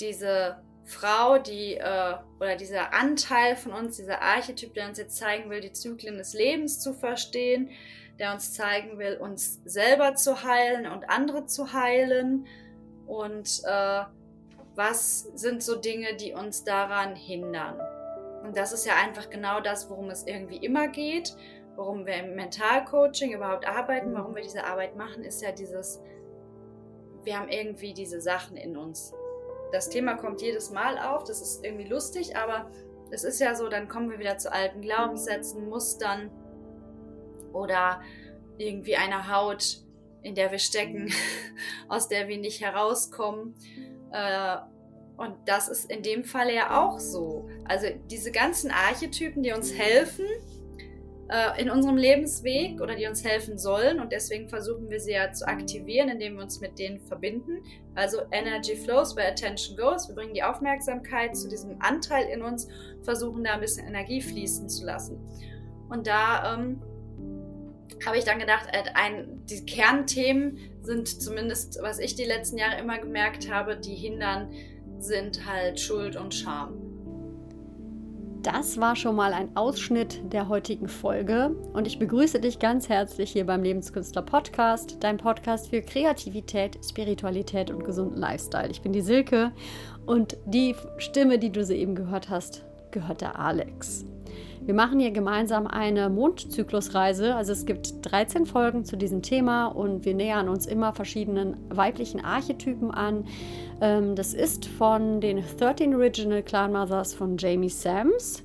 diese Frau, die äh, oder dieser Anteil von uns, dieser Archetyp, der uns jetzt zeigen will, die Zyklen des Lebens zu verstehen, der uns zeigen will, uns selber zu heilen und andere zu heilen. Und äh, was sind so Dinge, die uns daran hindern? Und das ist ja einfach genau das, worum es irgendwie immer geht, worum wir im Mentalcoaching überhaupt arbeiten, warum wir diese Arbeit machen, ist ja dieses, wir haben irgendwie diese Sachen in uns. Das Thema kommt jedes Mal auf, das ist irgendwie lustig, aber es ist ja so, dann kommen wir wieder zu alten Glaubenssätzen, Mustern oder irgendwie einer Haut, in der wir stecken, aus der wir nicht herauskommen. Äh, und das ist in dem Fall ja auch so. Also diese ganzen Archetypen, die uns helfen äh, in unserem Lebensweg oder die uns helfen sollen. Und deswegen versuchen wir sie ja zu aktivieren, indem wir uns mit denen verbinden. Also Energy flows where attention goes. Wir bringen die Aufmerksamkeit zu diesem Anteil in uns, versuchen da ein bisschen Energie fließen zu lassen. Und da ähm, habe ich dann gedacht, äh, ein, die Kernthemen sind zumindest, was ich die letzten Jahre immer gemerkt habe, die hindern sind halt Schuld und Scham. Das war schon mal ein Ausschnitt der heutigen Folge und ich begrüße dich ganz herzlich hier beim Lebenskünstler Podcast, dein Podcast für Kreativität, Spiritualität und gesunden Lifestyle. Ich bin die Silke und die Stimme, die du soeben gehört hast, gehört der Alex. Wir machen hier gemeinsam eine Mondzyklusreise. Also es gibt 13 Folgen zu diesem Thema und wir nähern uns immer verschiedenen weiblichen Archetypen an. Ähm, das ist von den 13 Original Clan Mothers von Jamie Sams.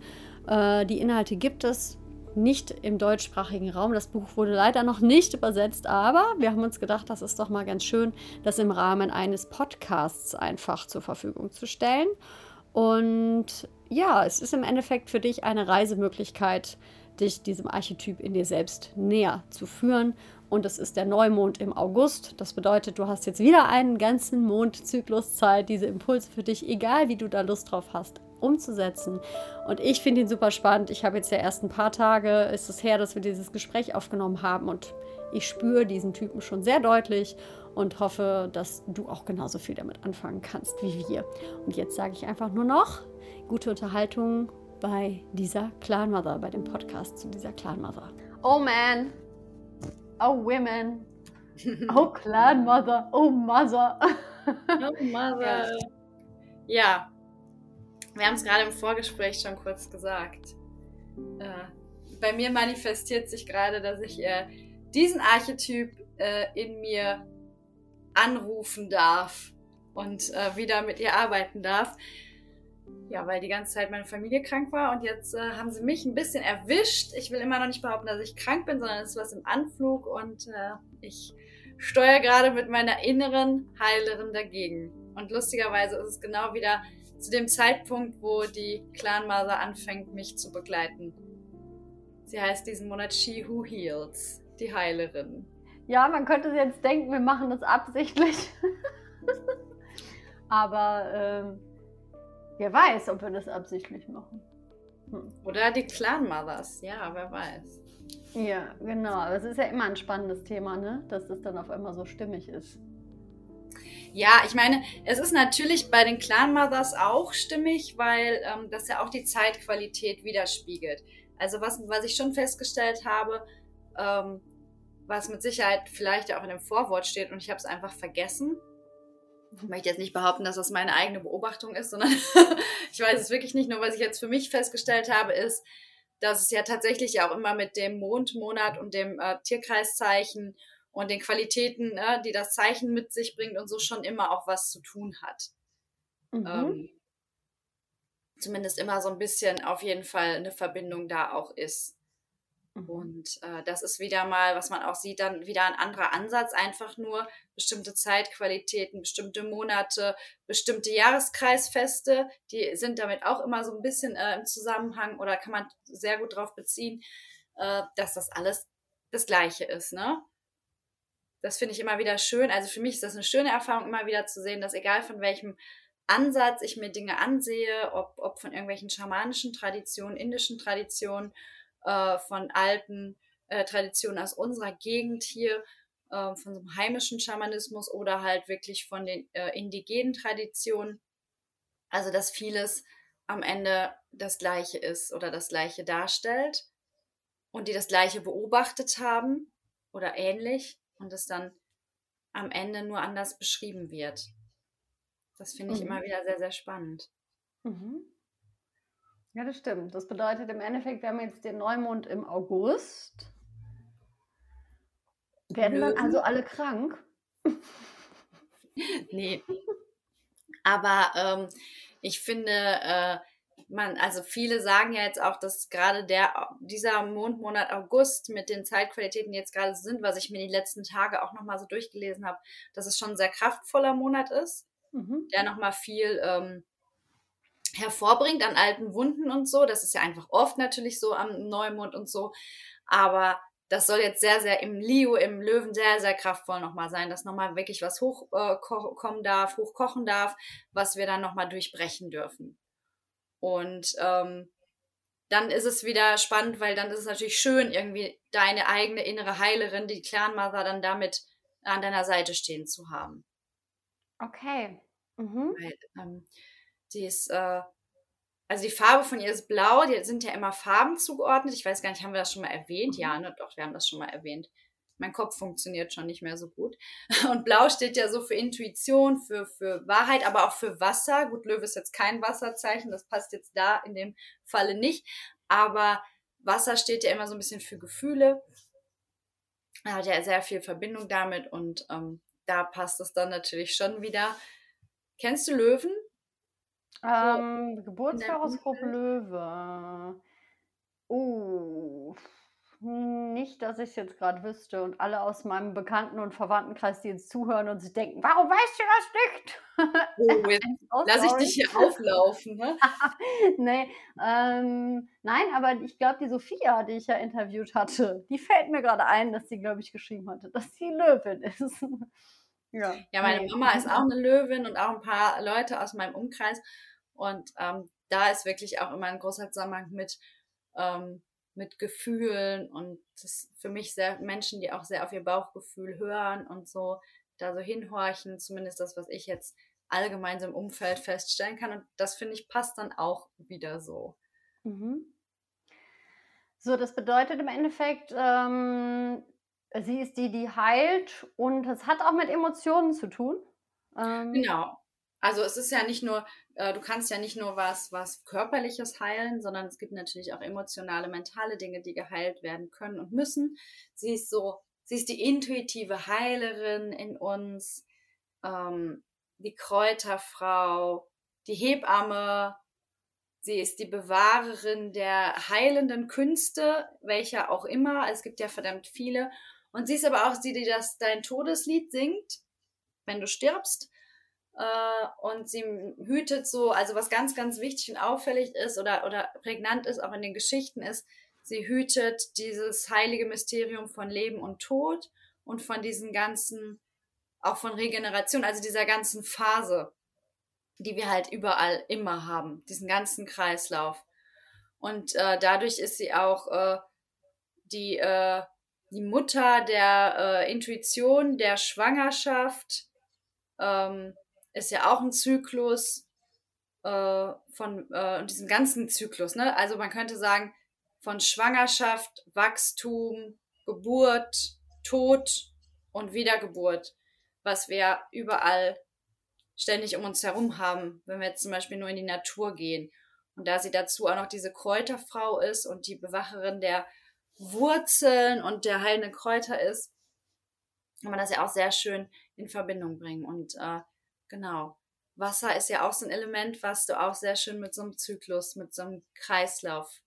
Äh, die Inhalte gibt es nicht im deutschsprachigen Raum. Das Buch wurde leider noch nicht übersetzt, aber wir haben uns gedacht, das ist doch mal ganz schön, das im Rahmen eines Podcasts einfach zur Verfügung zu stellen. Und ja, es ist im Endeffekt für dich eine Reisemöglichkeit, dich diesem Archetyp in dir selbst näher zu führen. Und es ist der Neumond im August. Das bedeutet, du hast jetzt wieder einen ganzen Mondzyklus Zeit, diese Impulse für dich, egal wie du da Lust drauf hast, umzusetzen. Und ich finde ihn super spannend. Ich habe jetzt ja erst ein paar Tage, ist es her, dass wir dieses Gespräch aufgenommen haben und ich spüre diesen Typen schon sehr deutlich und hoffe, dass du auch genauso viel damit anfangen kannst wie wir. Und jetzt sage ich einfach nur noch gute Unterhaltung bei dieser Clan Mother, bei dem Podcast zu dieser Clan Mother. Oh man, oh women, oh Clan Mother, oh Mother. oh Mother. Ja, wir haben es gerade im Vorgespräch schon kurz gesagt. Äh, bei mir manifestiert sich gerade, dass ich äh, diesen Archetyp äh, in mir anrufen darf und wieder mit ihr arbeiten darf. Ja, weil die ganze Zeit meine Familie krank war und jetzt äh, haben sie mich ein bisschen erwischt. Ich will immer noch nicht behaupten, dass ich krank bin, sondern es ist was im Anflug und äh, ich steuere gerade mit meiner inneren Heilerin dagegen. Und lustigerweise ist es genau wieder zu dem Zeitpunkt, wo die Clan Mother anfängt, mich zu begleiten. Sie heißt diesen Monat She Who Heals, die Heilerin. Ja, man könnte jetzt denken, wir machen das absichtlich. Aber ähm, wer weiß, ob wir das absichtlich machen. Hm. Oder die Clan Mothers, ja, wer weiß. Ja, genau. Aber es ist ja immer ein spannendes Thema, ne? dass das dann auf einmal so stimmig ist. Ja, ich meine, es ist natürlich bei den Clan Mothers auch stimmig, weil ähm, das ja auch die Zeitqualität widerspiegelt. Also was, was ich schon festgestellt habe, ähm, was mit Sicherheit vielleicht auch in dem Vorwort steht und ich habe es einfach vergessen. Ich möchte jetzt nicht behaupten, dass das meine eigene Beobachtung ist, sondern ich weiß es wirklich nicht. Nur was ich jetzt für mich festgestellt habe, ist, dass es ja tatsächlich auch immer mit dem Mondmonat und dem äh, Tierkreiszeichen und den Qualitäten, äh, die das Zeichen mit sich bringt und so schon immer auch was zu tun hat. Mhm. Ähm, zumindest immer so ein bisschen auf jeden Fall eine Verbindung da auch ist. Mhm. Und äh, das ist wieder mal, was man auch sieht, dann wieder ein anderer Ansatz, einfach nur bestimmte Zeitqualitäten, bestimmte Monate, bestimmte Jahreskreisfeste, die sind damit auch immer so ein bisschen äh, im Zusammenhang oder kann man sehr gut darauf beziehen, äh, dass das alles das Gleiche ist, ne? Das finde ich immer wieder schön. Also für mich ist das eine schöne Erfahrung, immer wieder zu sehen, dass egal von welchem Ansatz ich mir Dinge ansehe, ob, ob von irgendwelchen schamanischen Traditionen, indischen Traditionen, äh, von alten äh, Traditionen aus unserer Gegend hier, äh, von so einem heimischen Schamanismus oder halt wirklich von den äh, indigenen Traditionen. Also, dass vieles am Ende das Gleiche ist oder das Gleiche darstellt und die das Gleiche beobachtet haben oder ähnlich und es dann am Ende nur anders beschrieben wird. Das finde ich mhm. immer wieder sehr, sehr spannend. Mhm. Ja, das stimmt. Das bedeutet im Endeffekt, wir haben jetzt den Neumond im August. Werden dann also alle krank? nee. Aber ähm, ich finde, äh, man, also viele sagen ja jetzt auch, dass gerade der, dieser Mondmonat August mit den Zeitqualitäten die jetzt gerade sind, was ich mir die letzten Tage auch nochmal so durchgelesen habe, dass es schon ein sehr kraftvoller Monat ist, mhm. der nochmal viel ähm, hervorbringt an alten Wunden und so. Das ist ja einfach oft natürlich so am Neumond und so. Aber das soll jetzt sehr, sehr im Leo, im Löwen sehr, sehr kraftvoll nochmal sein, dass nochmal wirklich was hochkommen äh, darf, hochkochen darf, was wir dann nochmal durchbrechen dürfen. Und ähm, dann ist es wieder spannend, weil dann ist es natürlich schön, irgendwie deine eigene innere Heilerin, die Clan Mother, dann damit an deiner Seite stehen zu haben. Okay. Mhm. Weil, ähm, die ist, äh, also die Farbe von ihr ist blau, die sind ja immer Farben zugeordnet. Ich weiß gar nicht, haben wir das schon mal erwähnt? Ja, mhm. ne? Doch, wir haben das schon mal erwähnt. Mein Kopf funktioniert schon nicht mehr so gut. Und blau steht ja so für Intuition, für, für Wahrheit, aber auch für Wasser. Gut, Löwe ist jetzt kein Wasserzeichen, das passt jetzt da in dem Falle nicht. Aber Wasser steht ja immer so ein bisschen für Gefühle. Er hat ja sehr viel Verbindung damit und ähm, da passt es dann natürlich schon wieder. Kennst du Löwen? Ähm, Geburtshoroskop Löwe. Oh, nicht, dass ich es jetzt gerade wüsste und alle aus meinem Bekannten- und Verwandtenkreis, die jetzt zuhören und sich denken, warum weißt du das nicht? Oh, jetzt lass ich dich hier auflaufen, ne? nee, ähm, nein, aber ich glaube, die Sophia, die ich ja interviewt hatte, die fällt mir gerade ein, dass sie, glaube ich, geschrieben hatte, dass sie Löwin ist. ja. ja, meine nee. Mama ist auch eine Löwin und auch ein paar Leute aus meinem Umkreis. Und ähm, da ist wirklich auch immer ein großer Zusammenhang mit, ähm, mit Gefühlen und das für mich sehr Menschen, die auch sehr auf ihr Bauchgefühl hören und so da so hinhorchen, zumindest das, was ich jetzt allgemein so im Umfeld feststellen kann. Und das finde ich passt dann auch wieder so. Mhm. So, das bedeutet im Endeffekt, ähm, sie ist die, die heilt und es hat auch mit Emotionen zu tun. Ähm, genau. Also es ist ja nicht nur, äh, du kannst ja nicht nur was, was körperliches heilen, sondern es gibt natürlich auch emotionale, mentale Dinge, die geheilt werden können und müssen. Sie ist so, sie ist die intuitive Heilerin in uns, ähm, die Kräuterfrau, die Hebamme. Sie ist die Bewahrerin der heilenden Künste, welcher auch immer. Es gibt ja verdammt viele. Und sie ist aber auch die, die das dein Todeslied singt, wenn du stirbst. Äh, und sie hütet so, also was ganz, ganz wichtig und auffällig ist oder, oder prägnant ist, auch in den Geschichten ist, sie hütet dieses heilige Mysterium von Leben und Tod und von diesen ganzen, auch von Regeneration, also dieser ganzen Phase, die wir halt überall immer haben, diesen ganzen Kreislauf. Und äh, dadurch ist sie auch äh, die, äh, die Mutter der äh, Intuition, der Schwangerschaft, ähm, ist ja auch ein Zyklus äh, von äh, diesem ganzen Zyklus. Ne? Also man könnte sagen, von Schwangerschaft, Wachstum, Geburt, Tod und Wiedergeburt, was wir überall ständig um uns herum haben, wenn wir jetzt zum Beispiel nur in die Natur gehen. Und da sie dazu auch noch diese Kräuterfrau ist und die Bewacherin der Wurzeln und der heilenden Kräuter ist, kann man das ja auch sehr schön in Verbindung bringen. Und äh, Genau. Wasser ist ja auch so ein Element, was du auch sehr schön mit so einem Zyklus, mit so einem Kreislauf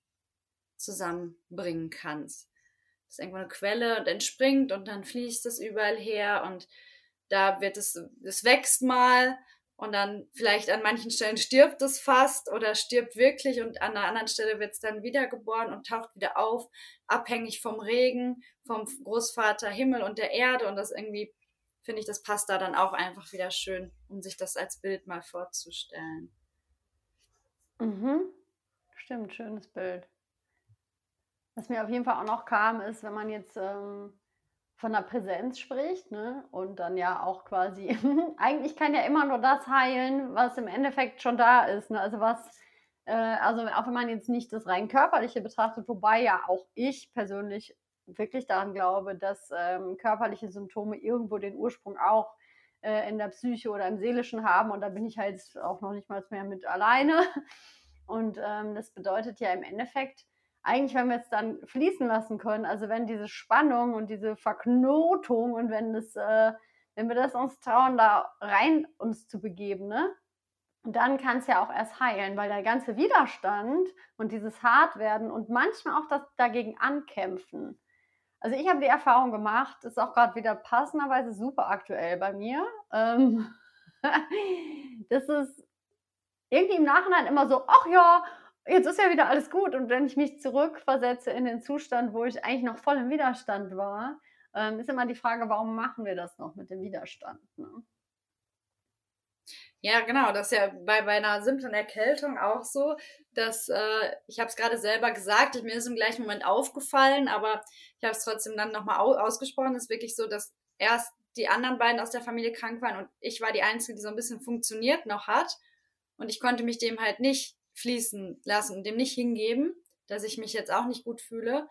zusammenbringen kannst. Das ist irgendwo eine Quelle und entspringt und dann fließt es überall her und da wird es, es wächst mal und dann vielleicht an manchen Stellen stirbt es fast oder stirbt wirklich und an der anderen Stelle wird es dann wiedergeboren und taucht wieder auf, abhängig vom Regen, vom Großvater Himmel und der Erde und das irgendwie finde ich, das passt da dann auch einfach wieder schön, um sich das als Bild mal vorzustellen. Mhm. Stimmt, schönes Bild. Was mir auf jeden Fall auch noch kam, ist, wenn man jetzt ähm, von der Präsenz spricht, ne? Und dann ja auch quasi, eigentlich kann ja immer nur das heilen, was im Endeffekt schon da ist. Ne? Also was, äh, also auch wenn man jetzt nicht das rein körperliche betrachtet, wobei ja auch ich persönlich wirklich daran glaube, dass ähm, körperliche Symptome irgendwo den Ursprung auch äh, in der Psyche oder im Seelischen haben. Und da bin ich halt auch noch nicht mal mehr mit alleine. Und ähm, das bedeutet ja im Endeffekt, eigentlich, wenn wir es dann fließen lassen können, also wenn diese Spannung und diese Verknotung und wenn das, äh, wenn wir das uns trauen, da rein uns zu begeben, ne? dann kann es ja auch erst heilen, weil der ganze Widerstand und dieses Hartwerden und manchmal auch das dagegen ankämpfen. Also ich habe die Erfahrung gemacht, ist auch gerade wieder passenderweise super aktuell bei mir. Ähm, das ist irgendwie im Nachhinein immer so, ach ja, jetzt ist ja wieder alles gut. Und wenn ich mich zurückversetze in den Zustand, wo ich eigentlich noch voll im Widerstand war, ähm, ist immer die Frage, warum machen wir das noch mit dem Widerstand? Ne? Ja, genau. Das ist ja bei, bei einer simplen Erkältung auch so, dass äh, ich habe es gerade selber gesagt, mir ist im gleichen Moment aufgefallen, aber ich habe es trotzdem dann nochmal ausgesprochen. Es ist wirklich so, dass erst die anderen beiden aus der Familie krank waren und ich war die Einzige, die so ein bisschen funktioniert noch hat. Und ich konnte mich dem halt nicht fließen lassen und dem nicht hingeben, dass ich mich jetzt auch nicht gut fühle.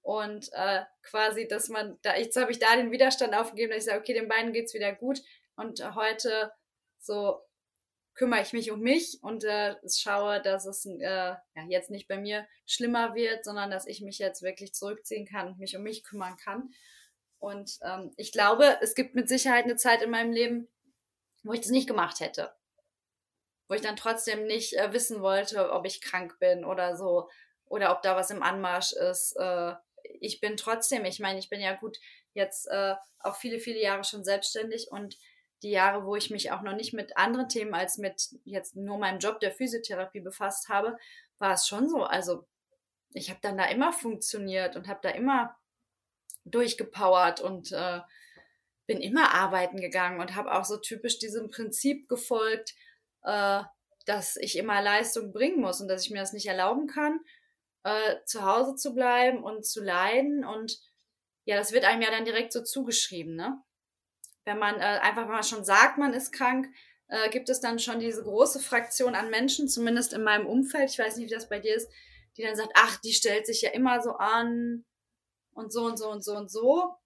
Und äh, quasi, dass man, da, jetzt habe ich da den Widerstand aufgegeben, dass ich sage, okay, den beiden geht's wieder gut. Und heute so kümmere ich mich um mich und äh, schaue, dass es äh, ja, jetzt nicht bei mir schlimmer wird, sondern dass ich mich jetzt wirklich zurückziehen kann und mich um mich kümmern kann. Und ähm, ich glaube, es gibt mit Sicherheit eine Zeit in meinem Leben, wo ich das nicht gemacht hätte wo ich dann trotzdem nicht äh, wissen wollte, ob ich krank bin oder so oder ob da was im Anmarsch ist. Äh, ich bin trotzdem, ich meine, ich bin ja gut jetzt äh, auch viele, viele Jahre schon selbstständig und die Jahre, wo ich mich auch noch nicht mit anderen Themen als mit jetzt nur meinem Job der Physiotherapie befasst habe, war es schon so. Also ich habe dann da immer funktioniert und habe da immer durchgepowert und äh, bin immer arbeiten gegangen und habe auch so typisch diesem Prinzip gefolgt, äh, dass ich immer Leistung bringen muss und dass ich mir das nicht erlauben kann, äh, zu Hause zu bleiben und zu leiden. Und ja, das wird einem ja dann direkt so zugeschrieben, ne? Wenn man äh, einfach, man schon sagt, man ist krank, äh, gibt es dann schon diese große Fraktion an Menschen, zumindest in meinem Umfeld, ich weiß nicht, wie das bei dir ist, die dann sagt, ach, die stellt sich ja immer so an und so und so und so und so.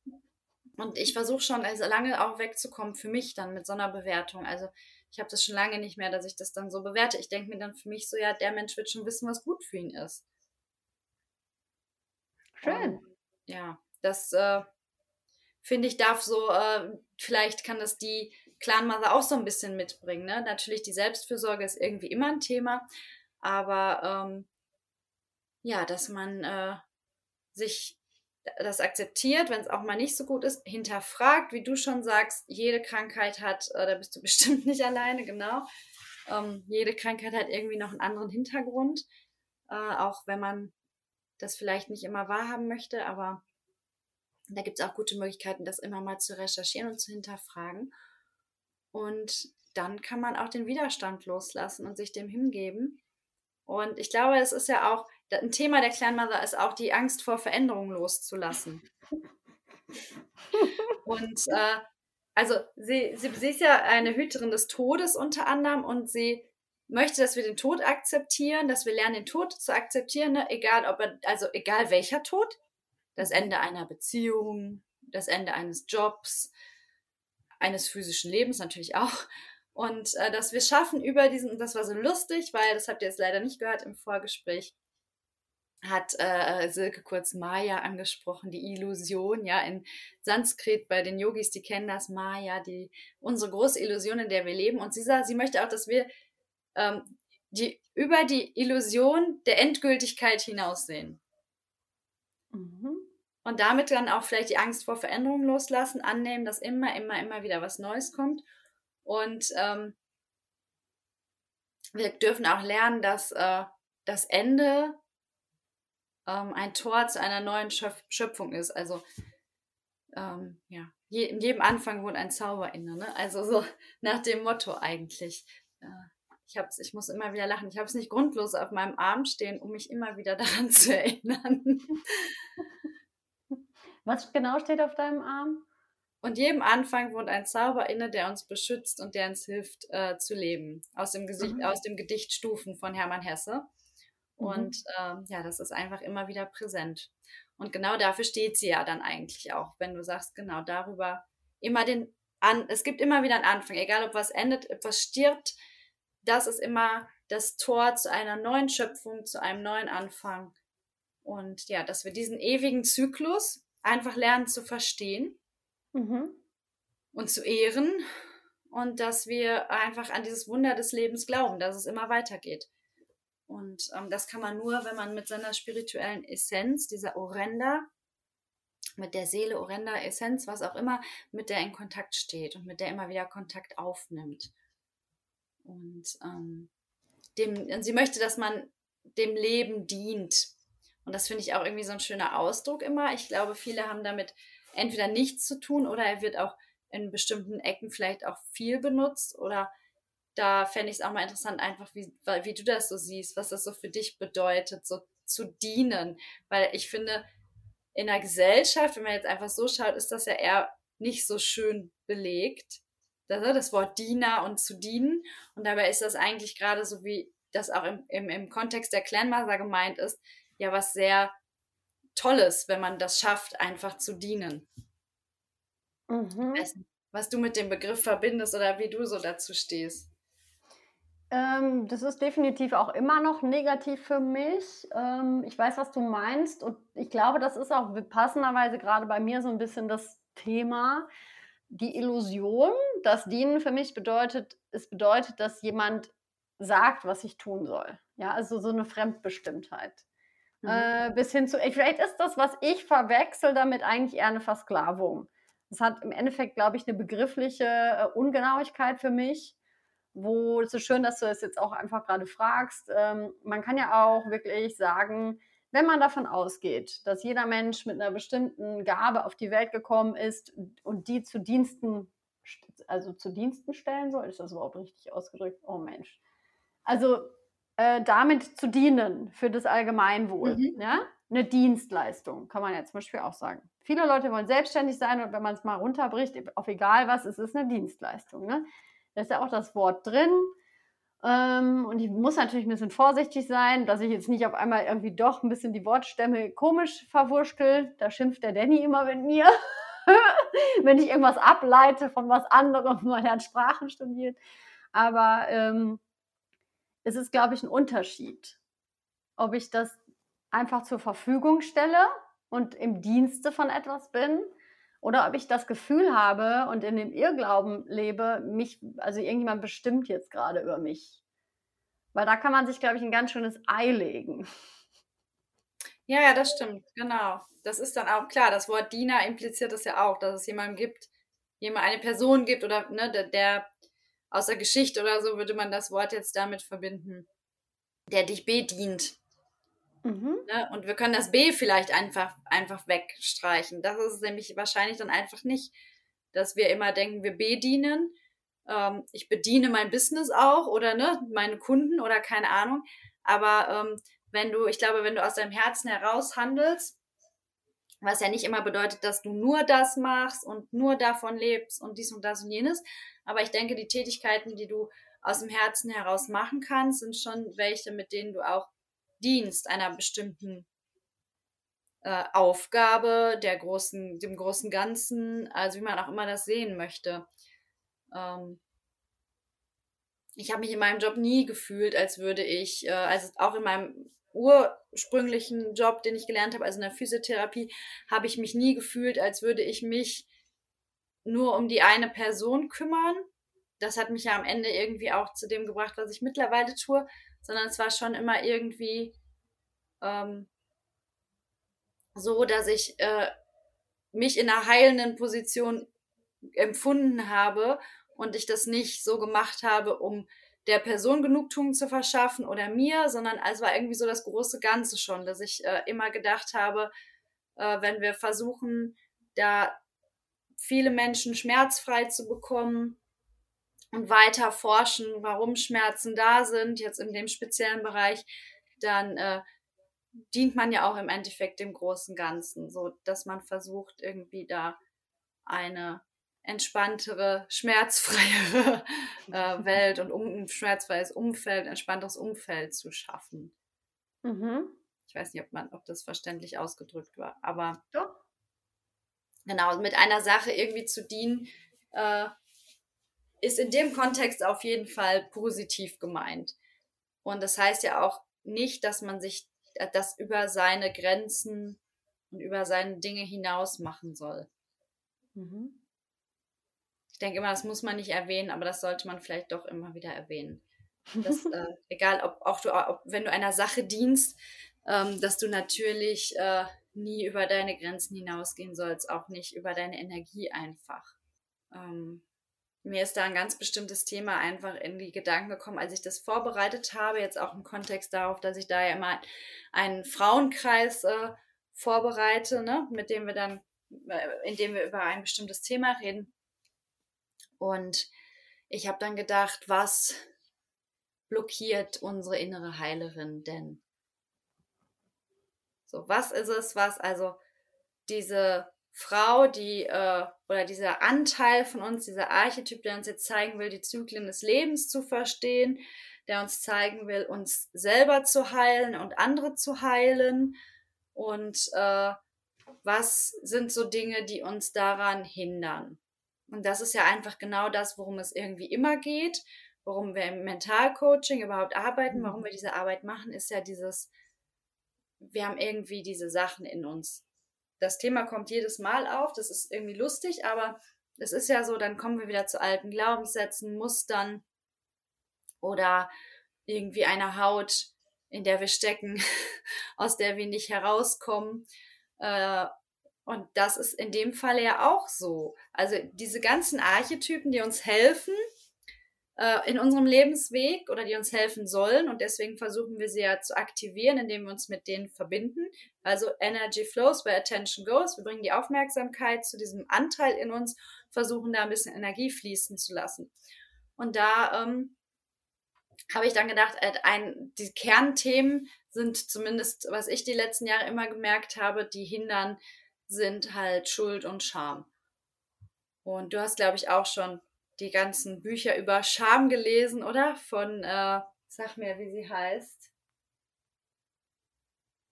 Und ich versuche schon also lange auch wegzukommen für mich dann mit so einer Bewertung. Also ich habe das schon lange nicht mehr, dass ich das dann so bewerte. Ich denke mir dann für mich so, ja, der Mensch wird schon wissen, was gut für ihn ist. Schön. Und, ja, das äh, finde ich darf so, äh, vielleicht kann das die Clanmother auch so ein bisschen mitbringen. Ne? Natürlich, die Selbstfürsorge ist irgendwie immer ein Thema, aber ähm, ja, dass man äh, sich das akzeptiert, wenn es auch mal nicht so gut ist, hinterfragt, wie du schon sagst, jede Krankheit hat, äh, da bist du bestimmt nicht alleine, genau. Ähm, jede Krankheit hat irgendwie noch einen anderen Hintergrund, äh, auch wenn man das vielleicht nicht immer wahrhaben möchte, aber da gibt es auch gute Möglichkeiten, das immer mal zu recherchieren und zu hinterfragen. Und dann kann man auch den Widerstand loslassen und sich dem hingeben. Und ich glaube, es ist ja auch, ein Thema der Clanmother ist auch die Angst vor Veränderungen loszulassen. und äh, also sie, sie, sie ist ja eine Hüterin des Todes unter anderem und sie möchte, dass wir den Tod akzeptieren, dass wir lernen, den Tod zu akzeptieren, ne? egal ob er, also egal welcher Tod, das Ende einer Beziehung, das Ende eines Jobs, eines physischen Lebens natürlich auch. Und äh, dass wir schaffen über diesen, das war so lustig, weil das habt ihr jetzt leider nicht gehört im Vorgespräch, hat äh, Silke kurz Maya angesprochen, die Illusion, ja, in Sanskrit bei den Yogis, die kennen das Maya, die unsere große Illusion, in der wir leben. Und sie sagt, sie möchte auch, dass wir ähm, die über die Illusion der Endgültigkeit hinaussehen. Mhm. Und damit dann auch vielleicht die Angst vor Veränderung loslassen, annehmen, dass immer, immer, immer wieder was Neues kommt. Und ähm, wir dürfen auch lernen, dass äh, das Ende ähm, ein Tor zu einer neuen Schöpf Schöpfung ist. Also ähm, ja, Je in jedem Anfang wohnt ein Zauber inne. Ne? Also so nach dem Motto eigentlich. Äh, ich, hab's, ich muss immer wieder lachen. Ich habe es nicht grundlos auf meinem Arm stehen, um mich immer wieder daran zu erinnern. Was genau steht auf deinem Arm? Und jedem Anfang wohnt ein Zauber inne, der uns beschützt und der uns hilft äh, zu leben. Aus dem, Gesicht, mhm. aus dem Gedicht Stufen von Hermann Hesse. Mhm. Und ähm, ja, das ist einfach immer wieder präsent. Und genau dafür steht sie ja dann eigentlich auch, wenn du sagst, genau darüber immer den an, es gibt immer wieder einen Anfang, egal ob was endet, ob was stirbt, das ist immer das Tor zu einer neuen Schöpfung, zu einem neuen Anfang. Und ja, dass wir diesen ewigen Zyklus einfach lernen zu verstehen mhm. und zu ehren und dass wir einfach an dieses Wunder des Lebens glauben, dass es immer weitergeht. Und ähm, das kann man nur, wenn man mit seiner spirituellen Essenz, dieser Orenda, mit der Seele, Orenda, Essenz, was auch immer, mit der in Kontakt steht und mit der immer wieder Kontakt aufnimmt. Und ähm, dem, sie möchte, dass man dem Leben dient. Und das finde ich auch irgendwie so ein schöner Ausdruck immer. Ich glaube, viele haben damit entweder nichts zu tun oder er wird auch in bestimmten Ecken vielleicht auch viel benutzt oder da fände ich es auch mal interessant, einfach wie, wie du das so siehst, was das so für dich bedeutet, so zu dienen. Weil ich finde, in der Gesellschaft, wenn man jetzt einfach so schaut, ist das ja eher nicht so schön belegt. Das, das Wort Diener und zu dienen. Und dabei ist das eigentlich gerade so, wie das auch im, im, im Kontext der Clanmaster gemeint ist, ja was sehr Tolles, wenn man das schafft, einfach zu dienen. Mhm. Was du mit dem Begriff verbindest oder wie du so dazu stehst. Ähm, das ist definitiv auch immer noch negativ für mich. Ähm, ich weiß, was du meinst und ich glaube, das ist auch passenderweise gerade bei mir so ein bisschen das Thema. Die Illusion, dass Dienen für mich bedeutet, es bedeutet, dass jemand sagt, was ich tun soll. Ja, also so eine Fremdbestimmtheit. Mhm. Äh, bis hin zu, vielleicht ist das, was ich verwechsel, damit eigentlich eher eine Versklavung. Das hat im Endeffekt, glaube ich, eine begriffliche äh, Ungenauigkeit für mich wo es ist schön, dass du es jetzt auch einfach gerade fragst. Ähm, man kann ja auch wirklich sagen, wenn man davon ausgeht, dass jeder Mensch mit einer bestimmten Gabe auf die Welt gekommen ist und die zu Diensten, also zu Diensten stellen soll, ist das überhaupt richtig ausgedrückt? Oh Mensch. Also äh, damit zu dienen für das Allgemeinwohl, mhm. ja? eine Dienstleistung, kann man ja zum Beispiel auch sagen. Viele Leute wollen selbstständig sein und wenn man es mal runterbricht, auf egal was, es ist eine Dienstleistung. Ne? Da ist ja auch das Wort drin. Ähm, und ich muss natürlich ein bisschen vorsichtig sein, dass ich jetzt nicht auf einmal irgendwie doch ein bisschen die Wortstämme komisch verwurschtel. Da schimpft der Danny immer mit mir, wenn ich irgendwas ableite von was anderem, weil er hat Sprachen studiert. Aber ähm, es ist, glaube ich, ein Unterschied, ob ich das einfach zur Verfügung stelle und im Dienste von etwas bin oder ob ich das Gefühl habe und in dem Irrglauben lebe, mich, also irgendjemand bestimmt jetzt gerade über mich. Weil da kann man sich, glaube ich, ein ganz schönes Ei legen. Ja, ja, das stimmt, genau. Das ist dann auch klar. Das Wort Diener impliziert das ja auch, dass es jemanden gibt, jemand eine Person gibt oder ne, der, der aus der Geschichte oder so würde man das Wort jetzt damit verbinden, der dich bedient. Mhm. Ne? Und wir können das B vielleicht einfach, einfach wegstreichen. Das ist nämlich wahrscheinlich dann einfach nicht, dass wir immer denken, wir bedienen. Ähm, ich bediene mein Business auch oder ne, meine Kunden oder keine Ahnung. Aber ähm, wenn du, ich glaube, wenn du aus deinem Herzen heraus handelst, was ja nicht immer bedeutet, dass du nur das machst und nur davon lebst und dies und das und jenes. Aber ich denke, die Tätigkeiten, die du aus dem Herzen heraus machen kannst, sind schon welche, mit denen du auch Dienst einer bestimmten äh, Aufgabe, der großen, dem großen Ganzen, also wie man auch immer das sehen möchte. Ähm, ich habe mich in meinem Job nie gefühlt, als würde ich, äh, also auch in meinem ursprünglichen Job, den ich gelernt habe, also in der Physiotherapie, habe ich mich nie gefühlt, als würde ich mich nur um die eine Person kümmern. Das hat mich ja am Ende irgendwie auch zu dem gebracht, was ich mittlerweile tue sondern es war schon immer irgendwie ähm, so, dass ich äh, mich in einer heilenden Position empfunden habe und ich das nicht so gemacht habe, um der Person Genugtuung zu verschaffen oder mir, sondern es war irgendwie so das große Ganze schon, dass ich äh, immer gedacht habe, äh, wenn wir versuchen, da viele Menschen schmerzfrei zu bekommen, und weiter forschen, warum Schmerzen da sind, jetzt in dem speziellen Bereich, dann äh, dient man ja auch im Endeffekt dem großen Ganzen, so dass man versucht, irgendwie da eine entspanntere, schmerzfreiere äh, Welt und um, ein schmerzfreies Umfeld, entspannteres Umfeld zu schaffen. Mhm. Ich weiß nicht, ob, man, ob das verständlich ausgedrückt war, aber Doch. genau, mit einer Sache irgendwie zu dienen, äh, ist in dem Kontext auf jeden Fall positiv gemeint. Und das heißt ja auch nicht, dass man sich äh, das über seine Grenzen und über seine Dinge hinaus machen soll. Mhm. Ich denke immer, das muss man nicht erwähnen, aber das sollte man vielleicht doch immer wieder erwähnen. Dass, äh, egal, ob auch du, ob, wenn du einer Sache dienst, ähm, dass du natürlich äh, nie über deine Grenzen hinausgehen sollst, auch nicht über deine Energie einfach. Ähm, mir ist da ein ganz bestimmtes Thema einfach in die Gedanken gekommen, als ich das vorbereitet habe, jetzt auch im Kontext darauf, dass ich da ja immer einen Frauenkreis äh, vorbereite, ne, mit dem wir dann, äh, in dem wir über ein bestimmtes Thema reden. Und ich habe dann gedacht, was blockiert unsere innere Heilerin denn? So, was ist es, was also diese Frau, die äh, oder dieser Anteil von uns, dieser Archetyp, der uns jetzt zeigen will, die Zyklen des Lebens zu verstehen, der uns zeigen will, uns selber zu heilen und andere zu heilen. Und äh, was sind so Dinge, die uns daran hindern? Und das ist ja einfach genau das, worum es irgendwie immer geht, worum wir im Mentalcoaching überhaupt arbeiten, warum wir diese Arbeit machen, ist ja dieses, wir haben irgendwie diese Sachen in uns das Thema kommt jedes Mal auf, das ist irgendwie lustig, aber es ist ja so, dann kommen wir wieder zu alten Glaubenssätzen, Mustern oder irgendwie einer Haut, in der wir stecken, aus der wir nicht herauskommen. Äh, und das ist in dem Fall ja auch so. Also diese ganzen Archetypen, die uns helfen, äh, in unserem Lebensweg oder die uns helfen sollen. Und deswegen versuchen wir sie ja zu aktivieren, indem wir uns mit denen verbinden. Also Energy flows where attention goes. Wir bringen die Aufmerksamkeit zu diesem Anteil in uns, versuchen da ein bisschen Energie fließen zu lassen. Und da ähm, habe ich dann gedacht, äh, ein, die Kernthemen sind zumindest, was ich die letzten Jahre immer gemerkt habe, die hindern, sind halt Schuld und Scham. Und du hast, glaube ich, auch schon die ganzen Bücher über Scham gelesen, oder? Von, äh, sag mir, wie sie heißt.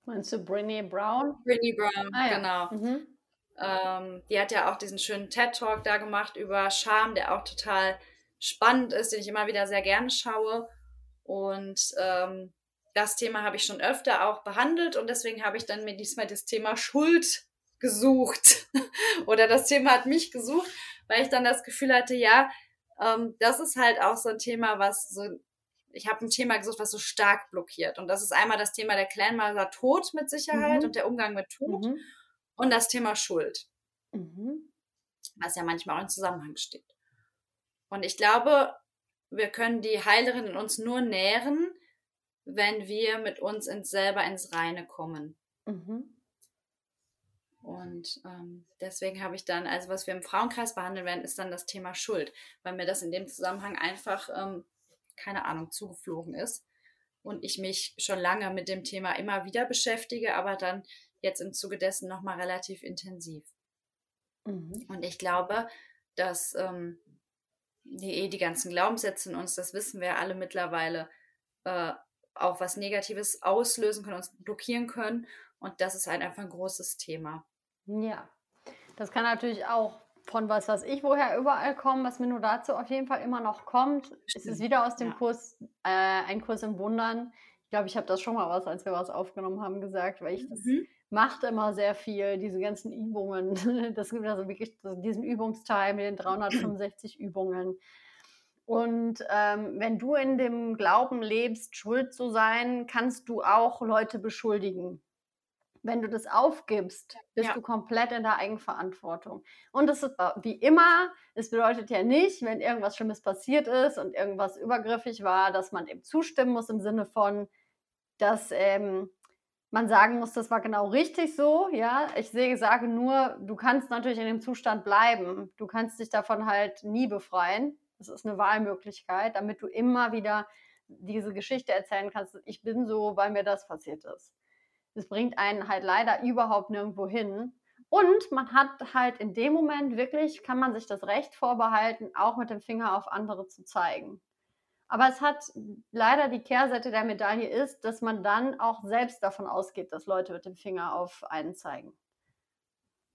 Meinst du Brene Brown? Brene Brown, ah, ja. genau. Mhm. Ähm, die hat ja auch diesen schönen TED-Talk da gemacht über Scham, der auch total spannend ist, den ich immer wieder sehr gerne schaue. Und ähm, das Thema habe ich schon öfter auch behandelt und deswegen habe ich dann mir diesmal das Thema Schuld gesucht. Oder das Thema hat mich gesucht weil ich dann das Gefühl hatte, ja, ähm, das ist halt auch so ein Thema, was so, ich habe ein Thema gesucht, was so stark blockiert. Und das ist einmal das Thema der Clanmother Tod mit Sicherheit mhm. und der Umgang mit Tod mhm. und das Thema Schuld. Mhm. Was ja manchmal auch im Zusammenhang steht. Und ich glaube, wir können die Heilerin in uns nur nähren, wenn wir mit uns ins, selber ins Reine kommen. Mhm. Und ähm, deswegen habe ich dann, also was wir im Frauenkreis behandeln werden, ist dann das Thema Schuld, weil mir das in dem Zusammenhang einfach, ähm, keine Ahnung, zugeflogen ist. Und ich mich schon lange mit dem Thema immer wieder beschäftige, aber dann jetzt im Zuge dessen nochmal relativ intensiv. Mhm. Und ich glaube, dass ähm, die, die ganzen Glaubenssätze in uns, das wissen wir alle mittlerweile, äh, auch was Negatives auslösen können, uns blockieren können. Und das ist halt einfach ein großes Thema. Ja, das kann natürlich auch von was, was ich woher überall kommen, was mir nur dazu auf jeden Fall immer noch kommt. Es ist wieder aus dem ja. Kurs, äh, ein Kurs im Wundern. Ich glaube, ich habe das schon mal was, als wir was aufgenommen haben, gesagt, weil ich das mhm. macht immer sehr viel, diese ganzen Übungen. Das gibt also wirklich diesen Übungsteil mit den 365 Übungen. Und ähm, wenn du in dem Glauben lebst, schuld zu sein, kannst du auch Leute beschuldigen wenn du das aufgibst, bist ja. du komplett in der Eigenverantwortung. Und es ist wie immer, es bedeutet ja nicht, wenn irgendwas Schlimmes passiert ist und irgendwas übergriffig war, dass man eben zustimmen muss im Sinne von, dass ähm, man sagen muss, das war genau richtig so. Ja, ich sehe, sage nur, du kannst natürlich in dem Zustand bleiben. Du kannst dich davon halt nie befreien. Das ist eine Wahlmöglichkeit, damit du immer wieder diese Geschichte erzählen kannst. Ich bin so, weil mir das passiert ist. Es bringt einen halt leider überhaupt nirgendwo hin. Und man hat halt in dem Moment wirklich, kann man sich das Recht vorbehalten, auch mit dem Finger auf andere zu zeigen. Aber es hat leider die Kehrseite der Medaille ist, dass man dann auch selbst davon ausgeht, dass Leute mit dem Finger auf einen zeigen.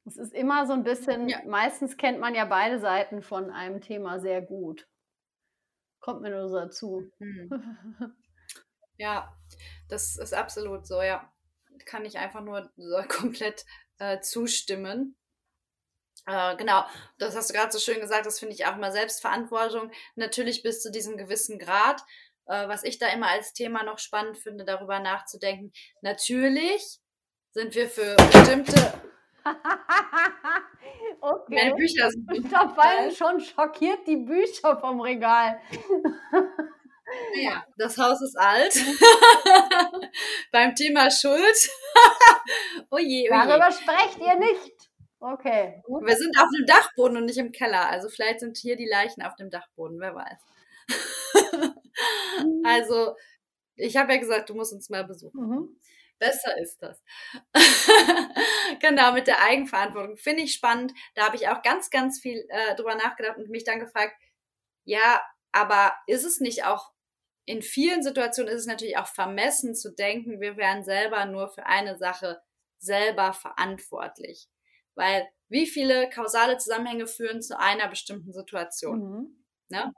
Es ist immer so ein bisschen, ja. meistens kennt man ja beide Seiten von einem Thema sehr gut. Kommt mir nur so dazu. Mhm. Ja, das ist absolut so, ja. Kann ich einfach nur komplett äh, zustimmen. Äh, genau, das hast du gerade so schön gesagt, das finde ich auch mal Selbstverantwortung. Natürlich bis zu diesem gewissen Grad. Äh, was ich da immer als Thema noch spannend finde, darüber nachzudenken. Natürlich sind wir für bestimmte. okay. Meine Bücher sind. Da fallen schon schockiert die Bücher vom Regal. Ja, das Haus ist alt. Beim Thema Schuld. oje, oje. Darüber sprecht ihr nicht. Okay. Wir sind auf dem Dachboden und nicht im Keller. Also vielleicht sind hier die Leichen auf dem Dachboden, wer weiß. also, ich habe ja gesagt, du musst uns mal besuchen. Mhm. Besser ist das. genau, mit der Eigenverantwortung. Finde ich spannend. Da habe ich auch ganz, ganz viel äh, drüber nachgedacht und mich dann gefragt, ja, aber ist es nicht auch in vielen Situationen ist es natürlich auch vermessen zu denken, wir wären selber nur für eine Sache selber verantwortlich. Weil wie viele kausale Zusammenhänge führen zu einer bestimmten Situation? Mhm. Ne?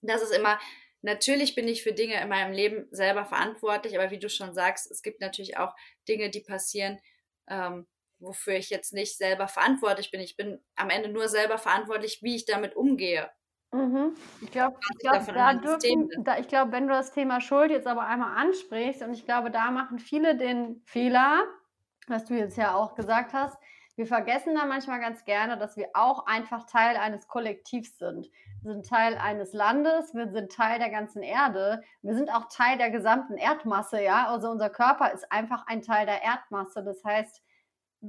Das ist immer, natürlich bin ich für Dinge in meinem Leben selber verantwortlich, aber wie du schon sagst, es gibt natürlich auch Dinge, die passieren, ähm, wofür ich jetzt nicht selber verantwortlich bin. Ich bin am Ende nur selber verantwortlich, wie ich damit umgehe. Mhm. Ich glaube, glaub, da dürfen, da, ich glaube, wenn du das Thema Schuld jetzt aber einmal ansprichst, und ich glaube, da machen viele den Fehler, was du jetzt ja auch gesagt hast, wir vergessen da manchmal ganz gerne, dass wir auch einfach Teil eines Kollektivs sind. Wir sind Teil eines Landes, wir sind Teil der ganzen Erde, wir sind auch Teil der gesamten Erdmasse, ja. Also unser Körper ist einfach ein Teil der Erdmasse. Das heißt,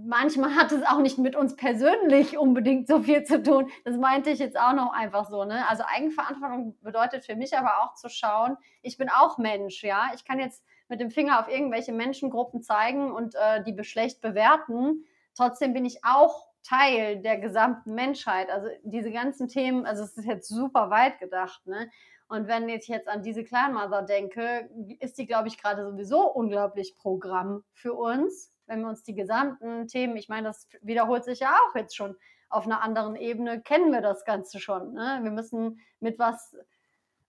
manchmal hat es auch nicht mit uns persönlich unbedingt so viel zu tun. Das meinte ich jetzt auch noch einfach so. Ne? Also Eigenverantwortung bedeutet für mich aber auch zu schauen, ich bin auch Mensch, ja. Ich kann jetzt mit dem Finger auf irgendwelche Menschengruppen zeigen und äh, die schlecht bewerten. Trotzdem bin ich auch Teil der gesamten Menschheit. Also diese ganzen Themen, also es ist jetzt super weit gedacht, ne? Und wenn ich jetzt an diese Clanmother denke, ist die, glaube ich, gerade sowieso unglaublich Programm für uns, wenn wir uns die gesamten Themen, ich meine, das wiederholt sich ja auch jetzt schon auf einer anderen Ebene, kennen wir das Ganze schon. Ne? Wir müssen mit was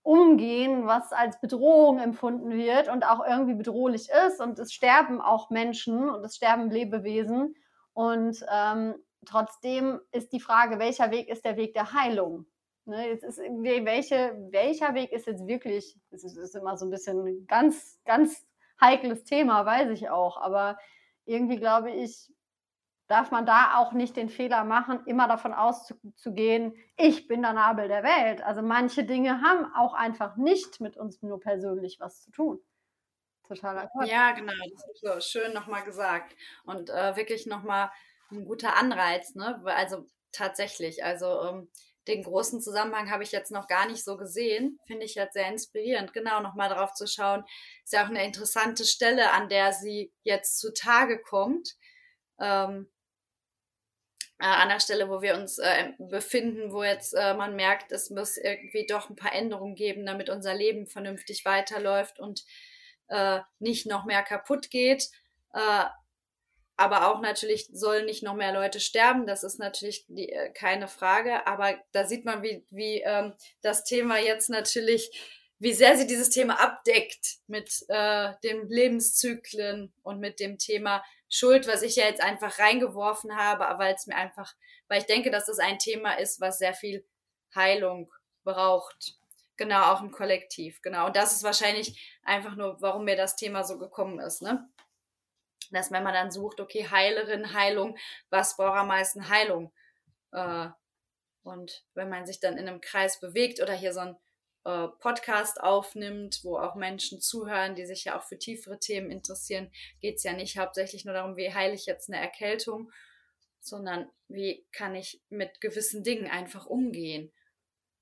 umgehen, was als Bedrohung empfunden wird und auch irgendwie bedrohlich ist. Und es sterben auch Menschen und es sterben Lebewesen. Und ähm, trotzdem ist die Frage, welcher Weg ist der Weg der Heilung? Ne, jetzt ist welche, welcher Weg ist jetzt wirklich, das ist, ist immer so ein bisschen ganz, ganz heikles Thema, weiß ich auch. Aber irgendwie glaube ich, darf man da auch nicht den Fehler machen, immer davon auszugehen, ich bin der Nabel der Welt. Also manche Dinge haben auch einfach nicht mit uns nur persönlich was zu tun totaler Quatsch. Ja, genau, das ist so schön nochmal gesagt. Und äh, wirklich nochmal ein guter Anreiz, ne? Also tatsächlich, also ähm, den großen Zusammenhang habe ich jetzt noch gar nicht so gesehen. Finde ich jetzt sehr inspirierend, genau nochmal darauf zu schauen. Ist ja auch eine interessante Stelle, an der sie jetzt zutage kommt. Ähm, äh, an der Stelle, wo wir uns äh, befinden, wo jetzt äh, man merkt, es muss irgendwie doch ein paar Änderungen geben, damit unser Leben vernünftig weiterläuft und äh, nicht noch mehr kaputt geht. Aber auch natürlich sollen nicht noch mehr Leute sterben, das ist natürlich die, äh, keine Frage. Aber da sieht man, wie, wie ähm, das Thema jetzt natürlich, wie sehr sie dieses Thema abdeckt mit äh, den Lebenszyklen und mit dem Thema Schuld, was ich ja jetzt einfach reingeworfen habe, weil es mir einfach, weil ich denke, dass das ein Thema ist, was sehr viel Heilung braucht. Genau, auch im Kollektiv, genau. Und das ist wahrscheinlich einfach nur, warum mir das Thema so gekommen ist, ne? Dass wenn man dann sucht, okay, Heilerin, Heilung, was braucht am meisten Heilung? Äh, und wenn man sich dann in einem Kreis bewegt oder hier so ein äh, Podcast aufnimmt, wo auch Menschen zuhören, die sich ja auch für tiefere Themen interessieren, geht es ja nicht hauptsächlich nur darum, wie heile ich jetzt eine Erkältung, sondern wie kann ich mit gewissen Dingen einfach umgehen.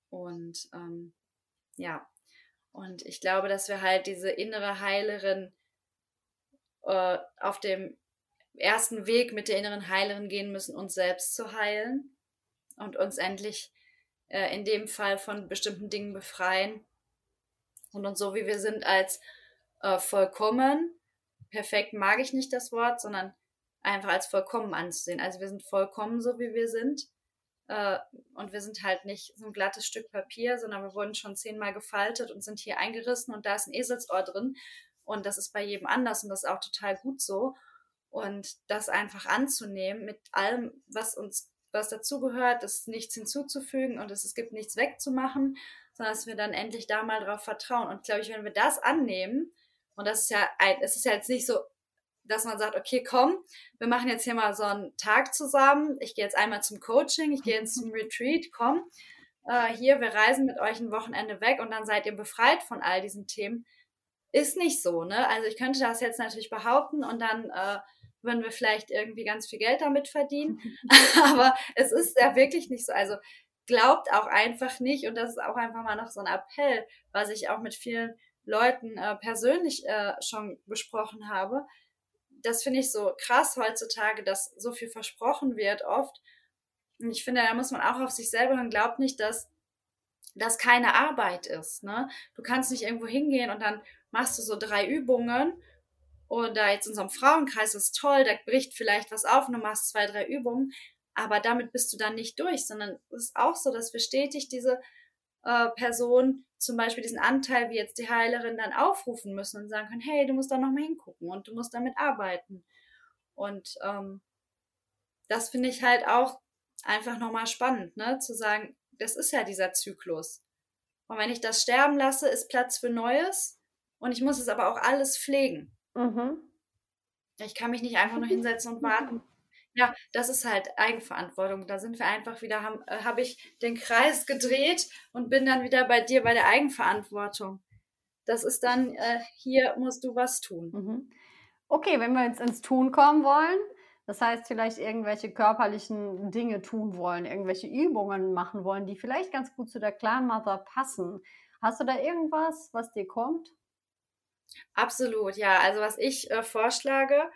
Und ähm, ja, und ich glaube, dass wir halt diese innere Heilerin äh, auf dem ersten Weg mit der inneren Heilerin gehen müssen, uns selbst zu heilen und uns endlich äh, in dem Fall von bestimmten Dingen befreien und uns so wie wir sind als äh, vollkommen, perfekt mag ich nicht das Wort, sondern einfach als vollkommen anzusehen. Also wir sind vollkommen so wie wir sind äh, und wir sind halt nicht so ein glattes Stück Papier, sondern wir wurden schon zehnmal gefaltet und sind hier eingerissen und da ist ein Eselsohr drin und das ist bei jedem anders und das ist auch total gut so. Und das einfach anzunehmen mit allem, was uns, was dazugehört, ist nichts hinzuzufügen und es, es gibt nichts wegzumachen, sondern dass wir dann endlich da mal drauf vertrauen. Und glaube ich, wenn wir das annehmen, und das ist ja, ein, es ist ja jetzt nicht so, dass man sagt, okay, komm, wir machen jetzt hier mal so einen Tag zusammen. Ich gehe jetzt einmal zum Coaching, ich gehe jetzt zum Retreat, komm, äh, hier, wir reisen mit euch ein Wochenende weg und dann seid ihr befreit von all diesen Themen. Ist nicht so, ne? Also ich könnte das jetzt natürlich behaupten und dann äh, würden wir vielleicht irgendwie ganz viel Geld damit verdienen. Aber es ist ja wirklich nicht so. Also glaubt auch einfach nicht, und das ist auch einfach mal noch so ein Appell, was ich auch mit vielen Leuten äh, persönlich äh, schon besprochen habe. Das finde ich so krass heutzutage, dass so viel versprochen wird oft. Und ich finde, da muss man auch auf sich selber hören. Glaubt nicht, dass das keine Arbeit ist. Ne? Du kannst nicht irgendwo hingehen und dann machst du so drei Übungen oder jetzt in unserem Frauenkreis ist toll, da bricht vielleicht was auf und du machst zwei, drei Übungen, aber damit bist du dann nicht durch, sondern es ist auch so, dass wir stetig diese äh, Person zum Beispiel diesen Anteil, wie jetzt die Heilerin, dann aufrufen müssen und sagen können, hey, du musst da nochmal hingucken und du musst damit arbeiten. Und ähm, das finde ich halt auch einfach nochmal spannend, ne? Zu sagen, das ist ja dieser Zyklus. Und wenn ich das sterben lasse, ist Platz für Neues und ich muss es aber auch alles pflegen. Mhm. Ich kann mich nicht einfach nur hinsetzen und warten. Ja, das ist halt Eigenverantwortung. Da sind wir einfach wieder, habe äh, hab ich den Kreis gedreht und bin dann wieder bei dir bei der Eigenverantwortung. Das ist dann, äh, hier musst du was tun. Mhm. Okay, wenn wir jetzt ins Tun kommen wollen, das heißt vielleicht irgendwelche körperlichen Dinge tun wollen, irgendwelche Übungen machen wollen, die vielleicht ganz gut zu der Clan Mother passen. Hast du da irgendwas, was dir kommt? Absolut, ja. Also was ich äh, vorschlage,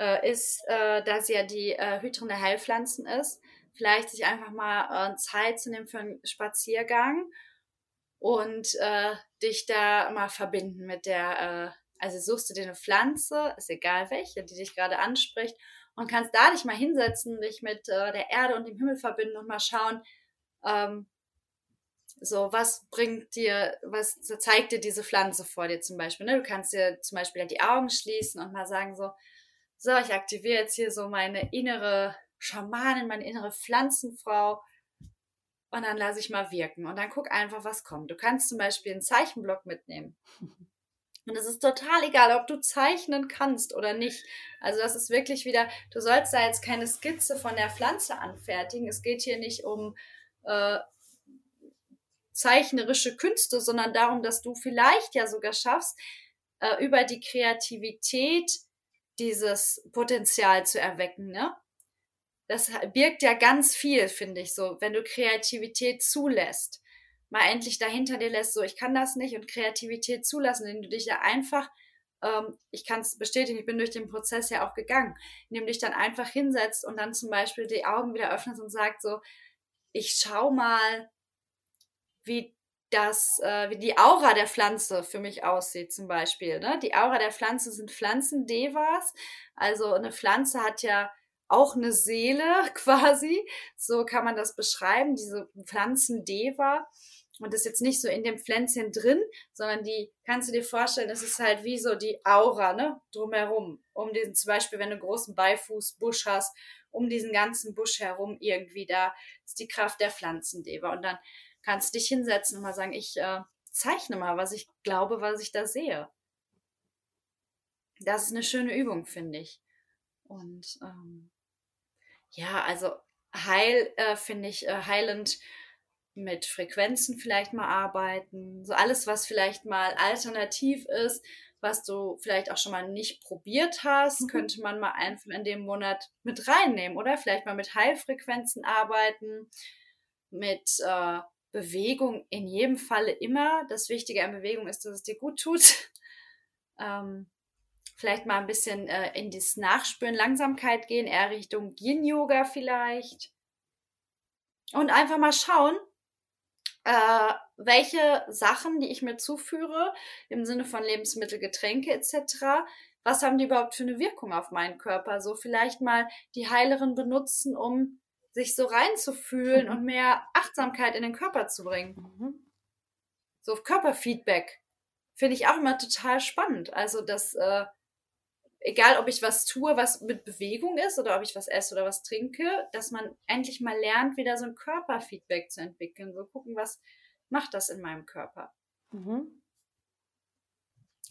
äh, ist, äh, dass ja die äh, Hüterin der Heilpflanzen ist, vielleicht sich einfach mal äh, Zeit zu nehmen für einen Spaziergang und äh, dich da mal verbinden mit der, äh, also suchst du dir eine Pflanze, ist egal welche, die dich gerade anspricht und kannst da dich mal hinsetzen, dich mit der Erde und dem Himmel verbinden und mal schauen, ähm, so, was bringt dir, was zeigt dir diese Pflanze vor dir zum Beispiel? Ne? Du kannst dir zum Beispiel die Augen schließen und mal sagen so, so, ich aktiviere jetzt hier so meine innere Schamanin, meine innere Pflanzenfrau und dann lasse ich mal wirken und dann guck einfach, was kommt. Du kannst zum Beispiel einen Zeichenblock mitnehmen. Und es ist total egal, ob du zeichnen kannst oder nicht. Also das ist wirklich wieder, du sollst da jetzt keine Skizze von der Pflanze anfertigen. Es geht hier nicht um äh, zeichnerische Künste, sondern darum, dass du vielleicht ja sogar schaffst, äh, über die Kreativität dieses Potenzial zu erwecken, ne? Das birgt ja ganz viel, finde ich so, wenn du Kreativität zulässt. Mal endlich dahinter dir lässt, so ich kann das nicht und Kreativität zulassen, indem du dich ja einfach, ähm, ich kann es bestätigen, ich bin durch den Prozess ja auch gegangen, indem du dich dann einfach hinsetzt und dann zum Beispiel die Augen wieder öffnest und sagst so, ich schau mal, wie das, äh, wie die Aura der Pflanze für mich aussieht, zum Beispiel. Ne? Die Aura der Pflanze sind Pflanzendevas. Also eine Pflanze hat ja auch eine Seele quasi. So kann man das beschreiben, diese Pflanzendeva. Und das ist jetzt nicht so in dem Pflänzchen drin, sondern die kannst du dir vorstellen, das ist halt wie so die Aura, ne, drumherum. Um diesen, zum Beispiel, wenn du einen großen Beifußbusch hast, um diesen ganzen Busch herum irgendwie da ist die Kraft der Pflanzendeva. Und dann kannst dich hinsetzen und mal sagen, ich äh, zeichne mal, was ich glaube, was ich da sehe. Das ist eine schöne Übung, finde ich. Und ähm, ja, also heil äh, finde ich äh, heilend mit Frequenzen vielleicht mal arbeiten. So alles, was vielleicht mal alternativ ist, was du vielleicht auch schon mal nicht probiert hast, mhm. könnte man mal einfach in dem Monat mit reinnehmen oder vielleicht mal mit Heilfrequenzen arbeiten, mit äh, Bewegung in jedem Falle immer. Das Wichtige an Bewegung ist, dass es dir gut tut. Ähm, vielleicht mal ein bisschen äh, in das Nachspüren, Langsamkeit gehen, eher Richtung Yin-Yoga vielleicht. Und einfach mal schauen, äh, welche Sachen, die ich mir zuführe, im Sinne von Lebensmittel, Getränke etc., was haben die überhaupt für eine Wirkung auf meinen Körper? So vielleicht mal die Heileren benutzen, um sich so reinzufühlen mhm. und mehr Achtsamkeit in den Körper zu bringen. Mhm. So Körperfeedback finde ich auch immer total spannend. Also das, äh, egal ob ich was tue, was mit Bewegung ist oder ob ich was esse oder was trinke, dass man endlich mal lernt, wieder so ein Körperfeedback zu entwickeln. So gucken, was macht das in meinem Körper. Mhm.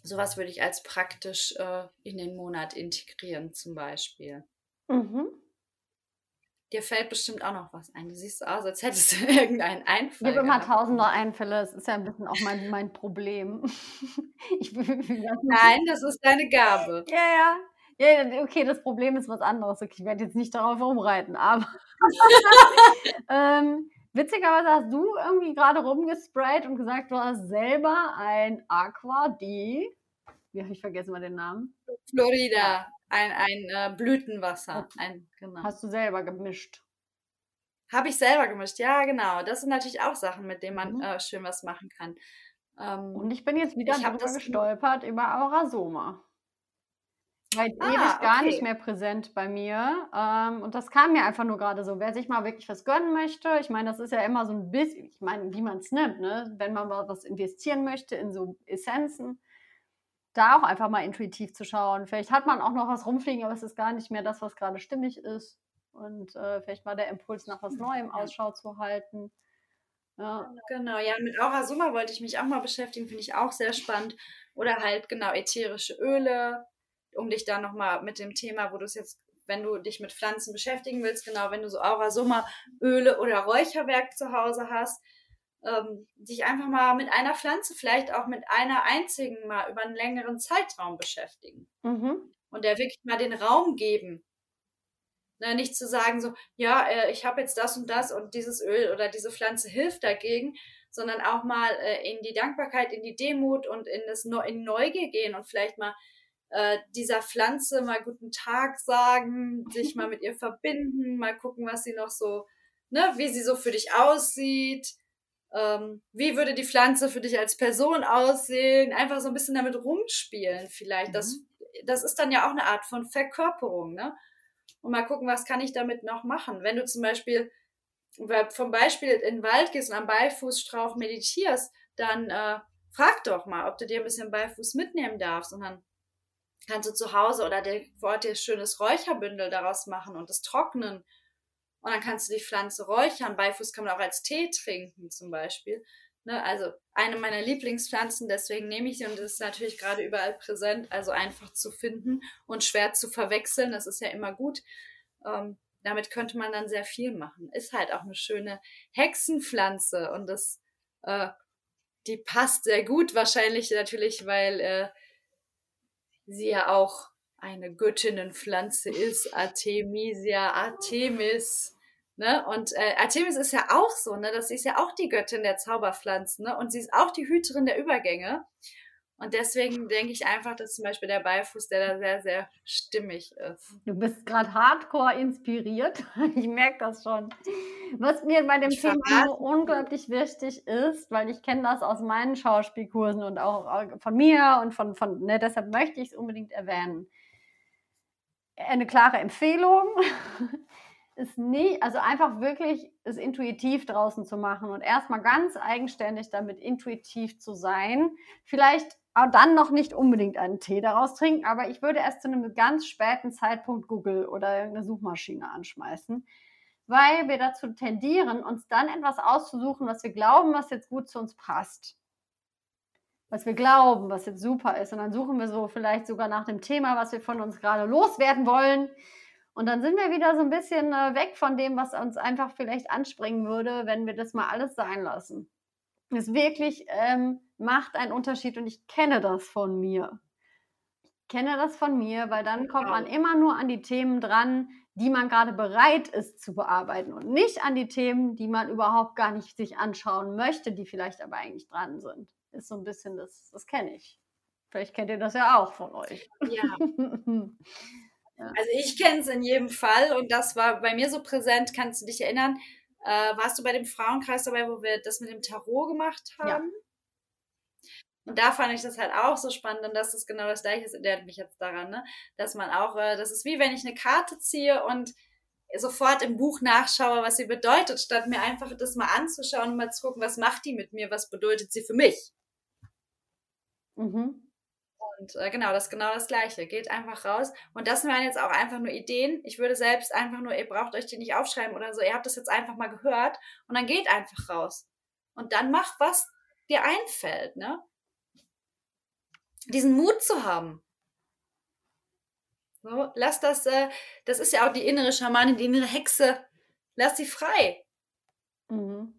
Sowas würde ich als praktisch äh, in den Monat integrieren, zum Beispiel. Mhm. Dir fällt bestimmt auch noch was ein. Du siehst aus, als hättest du irgendeinen Einfall. Ich habe immer tausende Einfälle. Das ist ja ein bisschen auch mein, mein Problem. ich, Nein, das ist deine Gabe. Ja, ja. Ja, okay, das Problem ist was anderes. Okay, ich werde jetzt nicht darauf rumreiten, aber ähm, witzigerweise hast du irgendwie gerade rumgesprayt und gesagt, du hast selber ein Aqua di wie habe ich vergessen mal den Namen? Florida, ein, ein äh, Blütenwasser. Ein, genau. Hast du selber gemischt? Habe ich selber gemischt, ja, genau. Das sind natürlich auch Sachen, mit denen man mhm. äh, schön was machen kann. Ähm, Und ich bin jetzt wieder drüber gestolpert über Aurasoma. Weil ah, ewig gar okay. nicht mehr präsent bei mir. Ähm, und das kam mir einfach nur gerade so. Wer sich mal wirklich was gönnen möchte, ich meine, das ist ja immer so ein bisschen, ich meine, wie man es nimmt, ne? Wenn man mal was investieren möchte in so Essenzen, da auch einfach mal intuitiv zu schauen. Vielleicht hat man auch noch was rumfliegen, aber es ist gar nicht mehr das, was gerade stimmig ist. Und äh, vielleicht mal der Impuls nach was Neuem Ausschau zu halten. Ja. Genau, ja, mit Aura Summa wollte ich mich auch mal beschäftigen, finde ich auch sehr spannend. Oder halt genau ätherische Öle, um dich da nochmal mit dem Thema, wo du es jetzt, wenn du dich mit Pflanzen beschäftigen willst, genau, wenn du so Aura Summa Öle oder Räucherwerk zu Hause hast, ähm, sich einfach mal mit einer Pflanze, vielleicht auch mit einer einzigen mal über einen längeren Zeitraum beschäftigen. Mhm. Und der wirklich mal den Raum geben. Ne, nicht zu sagen so, ja, äh, ich habe jetzt das und das und dieses Öl oder diese Pflanze hilft dagegen, sondern auch mal äh, in die Dankbarkeit, in die Demut und in das ne in Neugier gehen und vielleicht mal äh, dieser Pflanze mal guten Tag sagen, sich mal mit ihr verbinden, mal gucken, was sie noch so, ne, wie sie so für dich aussieht, ähm, wie würde die Pflanze für dich als Person aussehen? Einfach so ein bisschen damit rumspielen vielleicht. Mhm. Das, das ist dann ja auch eine Art von Verkörperung, ne? Und mal gucken, was kann ich damit noch machen? Wenn du zum Beispiel vom Beispiel in den Wald gehst und am Beifußstrauch meditierst, dann äh, frag doch mal, ob du dir ein bisschen Beifuß mitnehmen darfst und dann kannst du zu Hause oder dir vor Ort dir schönes Räucherbündel daraus machen und es trocknen und dann kannst du die Pflanze räuchern. Beifuß kann man auch als Tee trinken zum Beispiel. Ne? Also eine meiner Lieblingspflanzen, deswegen nehme ich sie und ist natürlich gerade überall präsent, also einfach zu finden und schwer zu verwechseln. Das ist ja immer gut. Ähm, damit könnte man dann sehr viel machen. Ist halt auch eine schöne Hexenpflanze und das, äh, die passt sehr gut wahrscheinlich natürlich, weil äh, sie ja auch eine Göttinnenpflanze ist, Artemisia, Artemis. Ne? Und äh, Artemis ist ja auch so, ne? Das ist ja auch die Göttin der Zauberpflanzen, ne? Und sie ist auch die Hüterin der Übergänge. Und deswegen denke ich einfach, dass zum Beispiel der Beifuß, der da sehr, sehr stimmig ist. Du bist gerade hardcore inspiriert. Ich merke das schon. Was mir bei dem ich Thema so unglaublich wichtig ist, weil ich kenne das aus meinen Schauspielkursen und auch von mir und von, von ne, deshalb möchte ich es unbedingt erwähnen eine klare Empfehlung ist nicht, also einfach wirklich es intuitiv draußen zu machen und erstmal ganz eigenständig damit intuitiv zu sein. Vielleicht auch dann noch nicht unbedingt einen Tee daraus trinken, aber ich würde erst zu einem ganz späten Zeitpunkt Google oder irgendeine Suchmaschine anschmeißen, weil wir dazu tendieren, uns dann etwas auszusuchen, was wir glauben, was jetzt gut zu uns passt was wir glauben, was jetzt super ist. Und dann suchen wir so vielleicht sogar nach dem Thema, was wir von uns gerade loswerden wollen. Und dann sind wir wieder so ein bisschen äh, weg von dem, was uns einfach vielleicht anspringen würde, wenn wir das mal alles sein lassen. Es wirklich ähm, macht einen Unterschied und ich kenne das von mir. Ich kenne das von mir, weil dann kommt man immer nur an die Themen dran, die man gerade bereit ist zu bearbeiten und nicht an die Themen, die man überhaupt gar nicht sich anschauen möchte, die vielleicht aber eigentlich dran sind ist so ein bisschen das, das kenne ich. Vielleicht kennt ihr das ja auch von euch. Ja. Also ich kenne es in jedem Fall und das war bei mir so präsent. Kannst du dich erinnern? Äh, warst du bei dem Frauenkreis dabei, wo wir das mit dem Tarot gemacht haben? Ja. Und da fand ich das halt auch so spannend und das ist genau das gleiche, das erinnert mich jetzt daran, ne? dass man auch, äh, das ist wie wenn ich eine Karte ziehe und sofort im Buch nachschaue, was sie bedeutet, statt mir einfach das mal anzuschauen und mal zu gucken, was macht die mit mir, was bedeutet sie für mich. Mhm. Und äh, genau, das ist genau das Gleiche. Geht einfach raus. Und das waren jetzt auch einfach nur Ideen. Ich würde selbst einfach nur, ihr braucht euch die nicht aufschreiben oder so. Ihr habt das jetzt einfach mal gehört und dann geht einfach raus. Und dann mach, was dir einfällt, ne? Diesen Mut zu haben. So, lass das, äh, das ist ja auch die innere Schamanin, die innere Hexe. Lass sie frei. Mhm.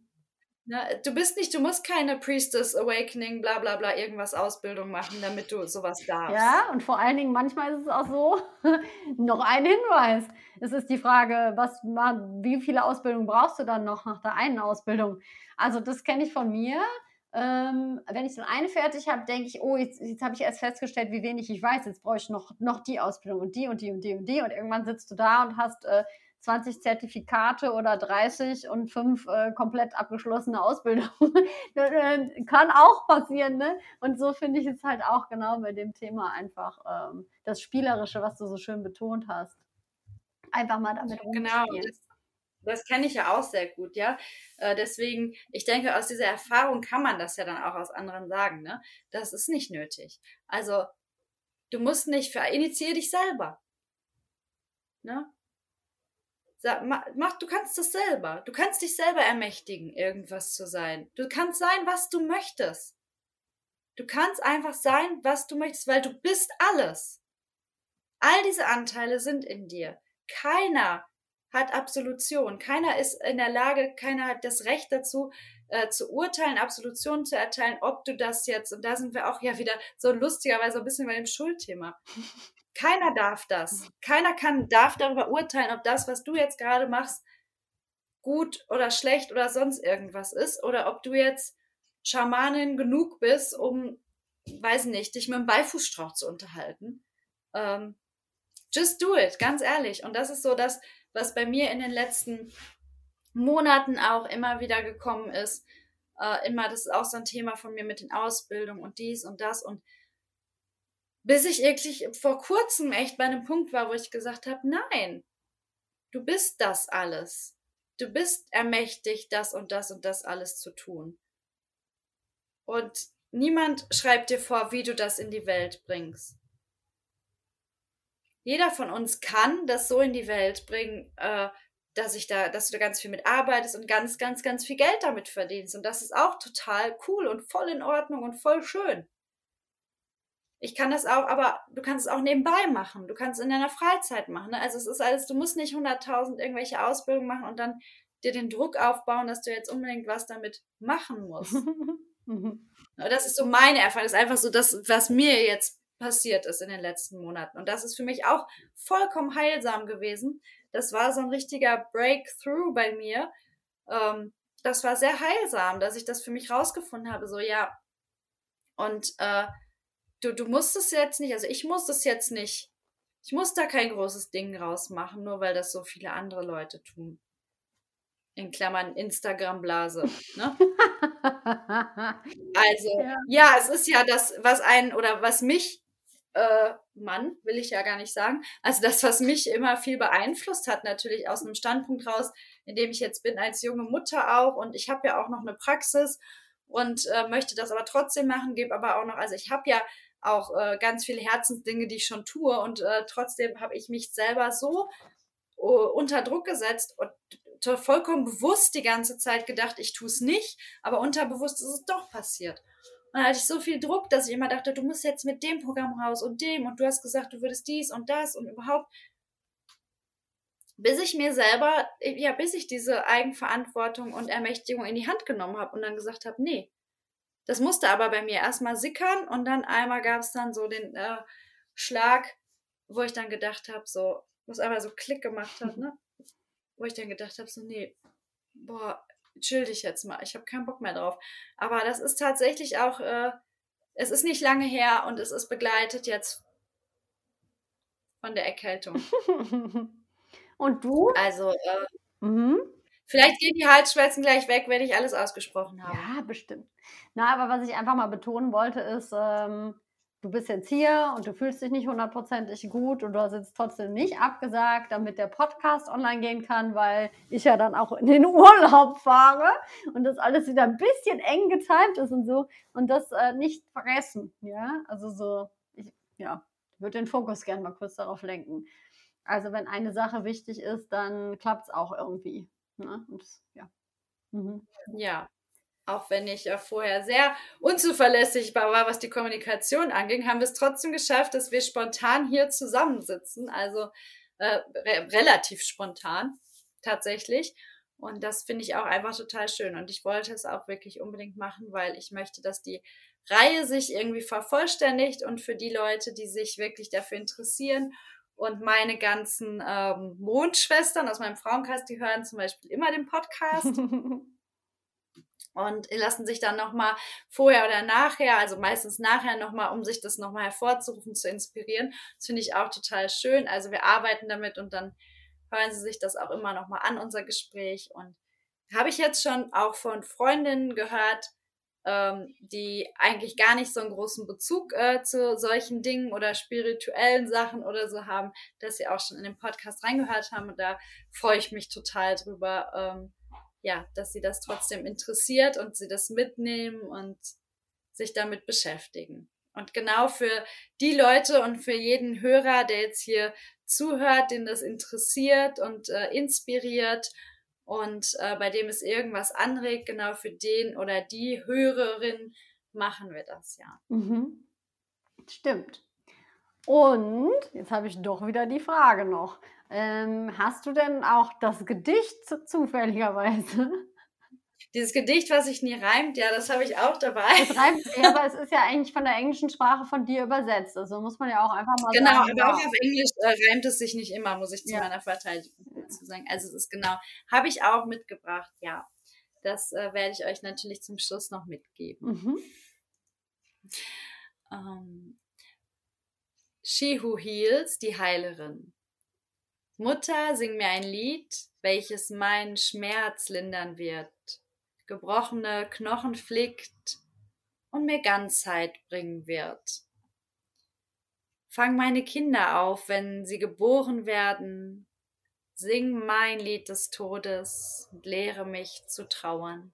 Na, du bist nicht, du musst keine Priestess Awakening, bla bla bla, irgendwas Ausbildung machen, damit du sowas darfst. Ja, und vor allen Dingen, manchmal ist es auch so, noch ein Hinweis. Es ist die Frage, was, wie viele Ausbildungen brauchst du dann noch nach der einen Ausbildung? Also, das kenne ich von mir. Ähm, wenn ich so eine fertig habe, denke ich, oh, jetzt, jetzt habe ich erst festgestellt, wie wenig ich weiß. Jetzt brauche ich noch, noch die Ausbildung und die und die und die und die. Und irgendwann sitzt du da und hast äh, 20 Zertifikate oder 30 und fünf äh, komplett abgeschlossene Ausbildungen. Äh, kann auch passieren, ne? Und so finde ich es halt auch genau bei dem Thema einfach ähm, das Spielerische, was du so schön betont hast. Einfach mal damit rumspielen. Genau, das, das kenne ich ja auch sehr gut, ja. Äh, deswegen, ich denke, aus dieser Erfahrung kann man das ja dann auch aus anderen sagen, ne? Das ist nicht nötig. Also, du musst nicht, für, initiier dich selber. Ne? Mach, du kannst das selber. Du kannst dich selber ermächtigen, irgendwas zu sein. Du kannst sein, was du möchtest. Du kannst einfach sein, was du möchtest, weil du bist alles. All diese Anteile sind in dir. Keiner hat Absolution. Keiner ist in der Lage, keiner hat das Recht dazu, äh, zu urteilen, Absolution zu erteilen, ob du das jetzt, und da sind wir auch ja wieder so lustigerweise ein bisschen bei dem Schuldthema. Keiner darf das. Keiner kann, darf darüber urteilen, ob das, was du jetzt gerade machst, gut oder schlecht oder sonst irgendwas ist. Oder ob du jetzt Schamanin genug bist, um, weiß nicht, dich mit dem Beifußstrauch zu unterhalten. Ähm, just do it, ganz ehrlich. Und das ist so das, was bei mir in den letzten Monaten auch immer wieder gekommen ist. Äh, immer, das ist auch so ein Thema von mir mit den Ausbildungen und dies und das. Und bis ich wirklich vor kurzem echt bei einem Punkt war, wo ich gesagt habe, nein, du bist das alles. Du bist ermächtigt, das und das und das alles zu tun. Und niemand schreibt dir vor, wie du das in die Welt bringst. Jeder von uns kann das so in die Welt bringen, äh, dass ich da, dass du da ganz viel mit arbeitest und ganz, ganz, ganz viel Geld damit verdienst. Und das ist auch total cool und voll in Ordnung und voll schön. Ich kann das auch, aber du kannst es auch nebenbei machen. Du kannst es in deiner Freizeit machen. Ne? Also es ist alles, du musst nicht 100.000 irgendwelche Ausbildungen machen und dann dir den Druck aufbauen, dass du jetzt unbedingt was damit machen musst. Mhm. das ist so meine Erfahrung. Das ist einfach so das, was mir jetzt passiert ist in den letzten Monaten. Und das ist für mich auch vollkommen heilsam gewesen. Das war so ein richtiger Breakthrough bei mir. Ähm, das war sehr heilsam, dass ich das für mich rausgefunden habe. So, ja. Und äh, du, du musst es jetzt nicht, also ich muss es jetzt nicht, ich muss da kein großes Ding rausmachen, nur weil das so viele andere Leute tun. In Klammern Instagram-Blase. Ne? also, ja. ja. es ist ja das, was einen oder was mich, äh, Mann, will ich ja gar nicht sagen, also das, was mich immer viel beeinflusst hat, natürlich aus einem Standpunkt raus, in dem ich jetzt bin als junge Mutter auch und ich habe ja auch noch eine Praxis und äh, möchte das aber trotzdem machen, gebe aber auch noch, also ich habe ja auch äh, ganz viele Herzensdinge, die ich schon tue. Und äh, trotzdem habe ich mich selber so uh, unter Druck gesetzt und vollkommen bewusst die ganze Zeit gedacht, ich tue es nicht, aber unterbewusst ist es doch passiert. Und dann hatte ich so viel Druck, dass ich immer dachte, du musst jetzt mit dem Programm raus und dem und du hast gesagt, du würdest dies und das und überhaupt. Bis ich mir selber, ja, bis ich diese Eigenverantwortung und Ermächtigung in die Hand genommen habe und dann gesagt habe, nee, das musste aber bei mir erstmal sickern und dann einmal gab es dann so den äh, Schlag, wo ich dann gedacht habe, so, was einmal so Klick gemacht hat, ne? Wo ich dann gedacht habe, so, nee, boah, chill dich jetzt mal, ich habe keinen Bock mehr drauf. Aber das ist tatsächlich auch, äh, es ist nicht lange her und es ist begleitet jetzt von der Erkältung. und du? Also, äh, mhm. Vielleicht gehen die Halsschmerzen gleich weg, wenn ich alles ausgesprochen habe. Ja, bestimmt. Na, aber was ich einfach mal betonen wollte, ist, ähm, du bist jetzt hier und du fühlst dich nicht hundertprozentig gut und du hast jetzt trotzdem nicht abgesagt, damit der Podcast online gehen kann, weil ich ja dann auch in den Urlaub fahre und das alles wieder ein bisschen eng getimt ist und so und das äh, nicht vergessen, ja, also so, ich, ja, würde den Fokus gerne mal kurz darauf lenken. Also wenn eine Sache wichtig ist, dann klappt es auch irgendwie. Ne? Und, ja. Mhm. ja, auch wenn ich ja vorher sehr unzuverlässig war, was die Kommunikation anging, haben wir es trotzdem geschafft, dass wir spontan hier zusammensitzen. Also äh, re relativ spontan tatsächlich. Und das finde ich auch einfach total schön. Und ich wollte es auch wirklich unbedingt machen, weil ich möchte, dass die Reihe sich irgendwie vervollständigt und für die Leute, die sich wirklich dafür interessieren und meine ganzen ähm, Mondschwestern aus meinem Frauenkreis, die hören zum Beispiel immer den Podcast. und lassen sich dann nochmal vorher oder nachher, also meistens nachher nochmal, um sich das nochmal hervorzurufen, zu inspirieren. Das finde ich auch total schön. Also wir arbeiten damit und dann hören sie sich das auch immer nochmal an, unser Gespräch. Und habe ich jetzt schon auch von Freundinnen gehört, ähm, die eigentlich gar nicht so einen großen Bezug äh, zu solchen Dingen oder spirituellen Sachen oder so haben, dass sie auch schon in den Podcast reingehört haben. Und da freue ich mich total drüber. Ähm, ja, dass sie das trotzdem interessiert und sie das mitnehmen und sich damit beschäftigen. Und genau für die Leute und für jeden Hörer, der jetzt hier zuhört, den das interessiert und äh, inspiriert und äh, bei dem es irgendwas anregt, genau für den oder die Hörerin machen wir das ja. Mhm. Stimmt. Und jetzt habe ich doch wieder die Frage noch. Ähm, hast du denn auch das Gedicht zufälligerweise? Dieses Gedicht, was sich nie reimt, ja, das habe ich auch dabei. Es reimt, ja, aber es ist ja eigentlich von der englischen Sprache von dir übersetzt. Also muss man ja auch einfach mal genau, sagen. Genau, aber auch auf Englisch äh, reimt es sich nicht immer, muss ich zu ja. meiner Verteidigung zu sagen. Also es ist genau, habe ich auch mitgebracht, ja. Das äh, werde ich euch natürlich zum Schluss noch mitgeben. Mhm. Ähm, She Who Heals, die Heilerin. Mutter, sing mir ein Lied, welches meinen Schmerz lindern wird, gebrochene Knochen flickt und mir Ganzheit bringen wird. Fang meine Kinder auf, wenn sie geboren werden, sing mein Lied des Todes und lehre mich zu trauern.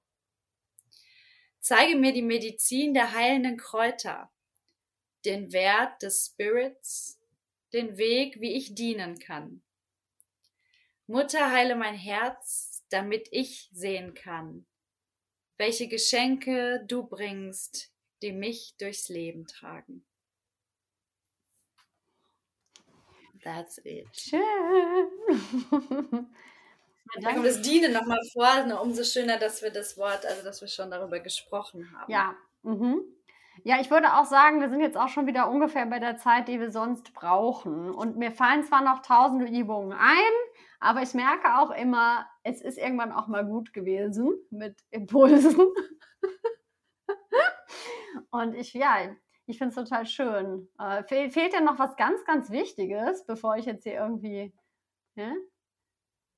Zeige mir die Medizin der heilenden Kräuter, den Wert des Spirits, den Weg, wie ich dienen kann. Mutter, heile mein Herz, damit ich sehen kann, welche Geschenke du bringst, die mich durchs Leben tragen. That's it. Schön. Da kommt das Dienen nochmal vor, ne, umso schöner, dass wir das Wort, also dass wir schon darüber gesprochen haben. Ja, mhm. Ja, ich würde auch sagen, wir sind jetzt auch schon wieder ungefähr bei der Zeit, die wir sonst brauchen. Und mir fallen zwar noch tausende Übungen ein, aber ich merke auch immer, es ist irgendwann auch mal gut gewesen mit Impulsen. Und ich, ja, ich finde es total schön. Äh, fehl, fehlt dir noch was ganz, ganz Wichtiges, bevor ich jetzt hier irgendwie. Ja?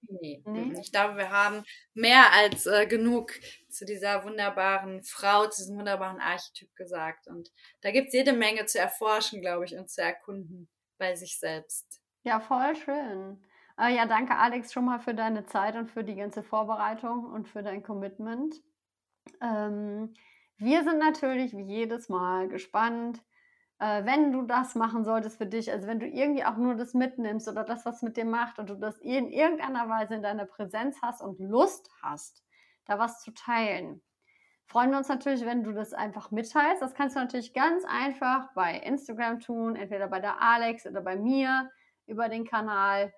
Nee, nee, ich glaube, wir haben mehr als äh, genug zu dieser wunderbaren Frau, zu diesem wunderbaren Archetyp gesagt. Und da gibt es jede Menge zu erforschen, glaube ich, und zu erkunden bei sich selbst. Ja, voll schön. Äh, ja, danke Alex schon mal für deine Zeit und für die ganze Vorbereitung und für dein Commitment. Ähm, wir sind natürlich wie jedes Mal gespannt, äh, wenn du das machen solltest für dich, also wenn du irgendwie auch nur das mitnimmst oder das, was mit dir macht und du das in irgendeiner Weise in deiner Präsenz hast und Lust hast, da was zu teilen. Freuen wir uns natürlich, wenn du das einfach mitteilst. Das kannst du natürlich ganz einfach bei Instagram tun, entweder bei der Alex oder bei mir über den Kanal.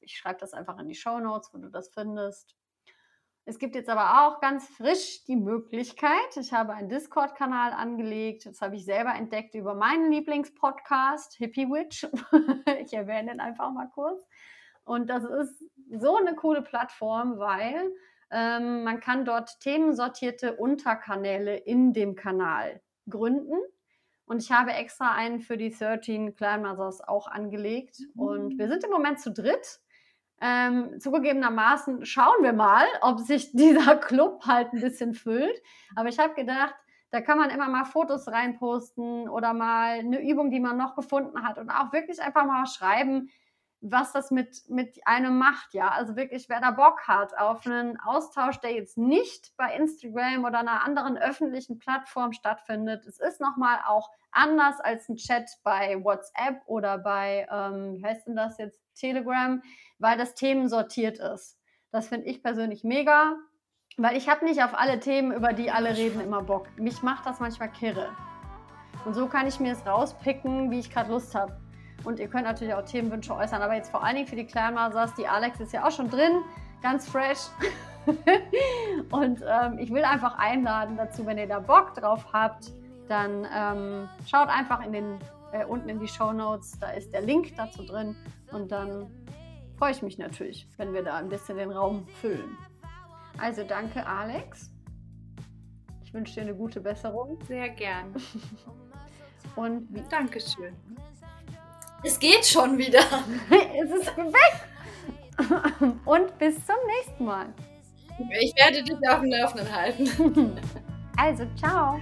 Ich schreibe das einfach in die Show Notes, wo du das findest. Es gibt jetzt aber auch ganz frisch die Möglichkeit, ich habe einen Discord-Kanal angelegt, das habe ich selber entdeckt über meinen Lieblingspodcast, Hippie Witch. ich erwähne den einfach mal kurz. Und das ist so eine coole Plattform, weil ähm, man kann dort themensortierte Unterkanäle in dem Kanal gründen Und ich habe extra einen für die 13 Clan Mothers auch angelegt. Und wir sind im Moment zu dritt. Ähm, zugegebenermaßen schauen wir mal, ob sich dieser Club halt ein bisschen füllt. Aber ich habe gedacht, da kann man immer mal Fotos reinposten oder mal eine Übung, die man noch gefunden hat und auch wirklich einfach mal schreiben, was das mit, mit einem macht, ja. Also wirklich, wer da Bock hat auf einen Austausch, der jetzt nicht bei Instagram oder einer anderen öffentlichen Plattform stattfindet. Es ist nochmal auch anders als ein Chat bei WhatsApp oder bei, ähm, wie heißt denn das jetzt, Telegram, weil das Themen sortiert ist. Das finde ich persönlich mega, weil ich habe nicht auf alle Themen, über die alle reden, immer Bock. Mich macht das manchmal kirre. Und so kann ich mir es rauspicken, wie ich gerade Lust habe. Und ihr könnt natürlich auch Themenwünsche äußern, aber jetzt vor allen Dingen für die Kleinmasers, die Alex ist ja auch schon drin, ganz fresh. und ähm, ich will einfach einladen dazu, wenn ihr da Bock drauf habt, dann ähm, schaut einfach in den, äh, unten in die Show Notes, da ist der Link dazu drin. Und dann freue ich mich natürlich, wenn wir da ein bisschen den Raum füllen. Also danke, Alex. Ich wünsche dir eine gute Besserung. Sehr gern. Und Dankeschön. Es geht schon wieder. es ist weg. Und bis zum nächsten Mal. Ich werde dich auf dem Laufenden halten. Also, ciao.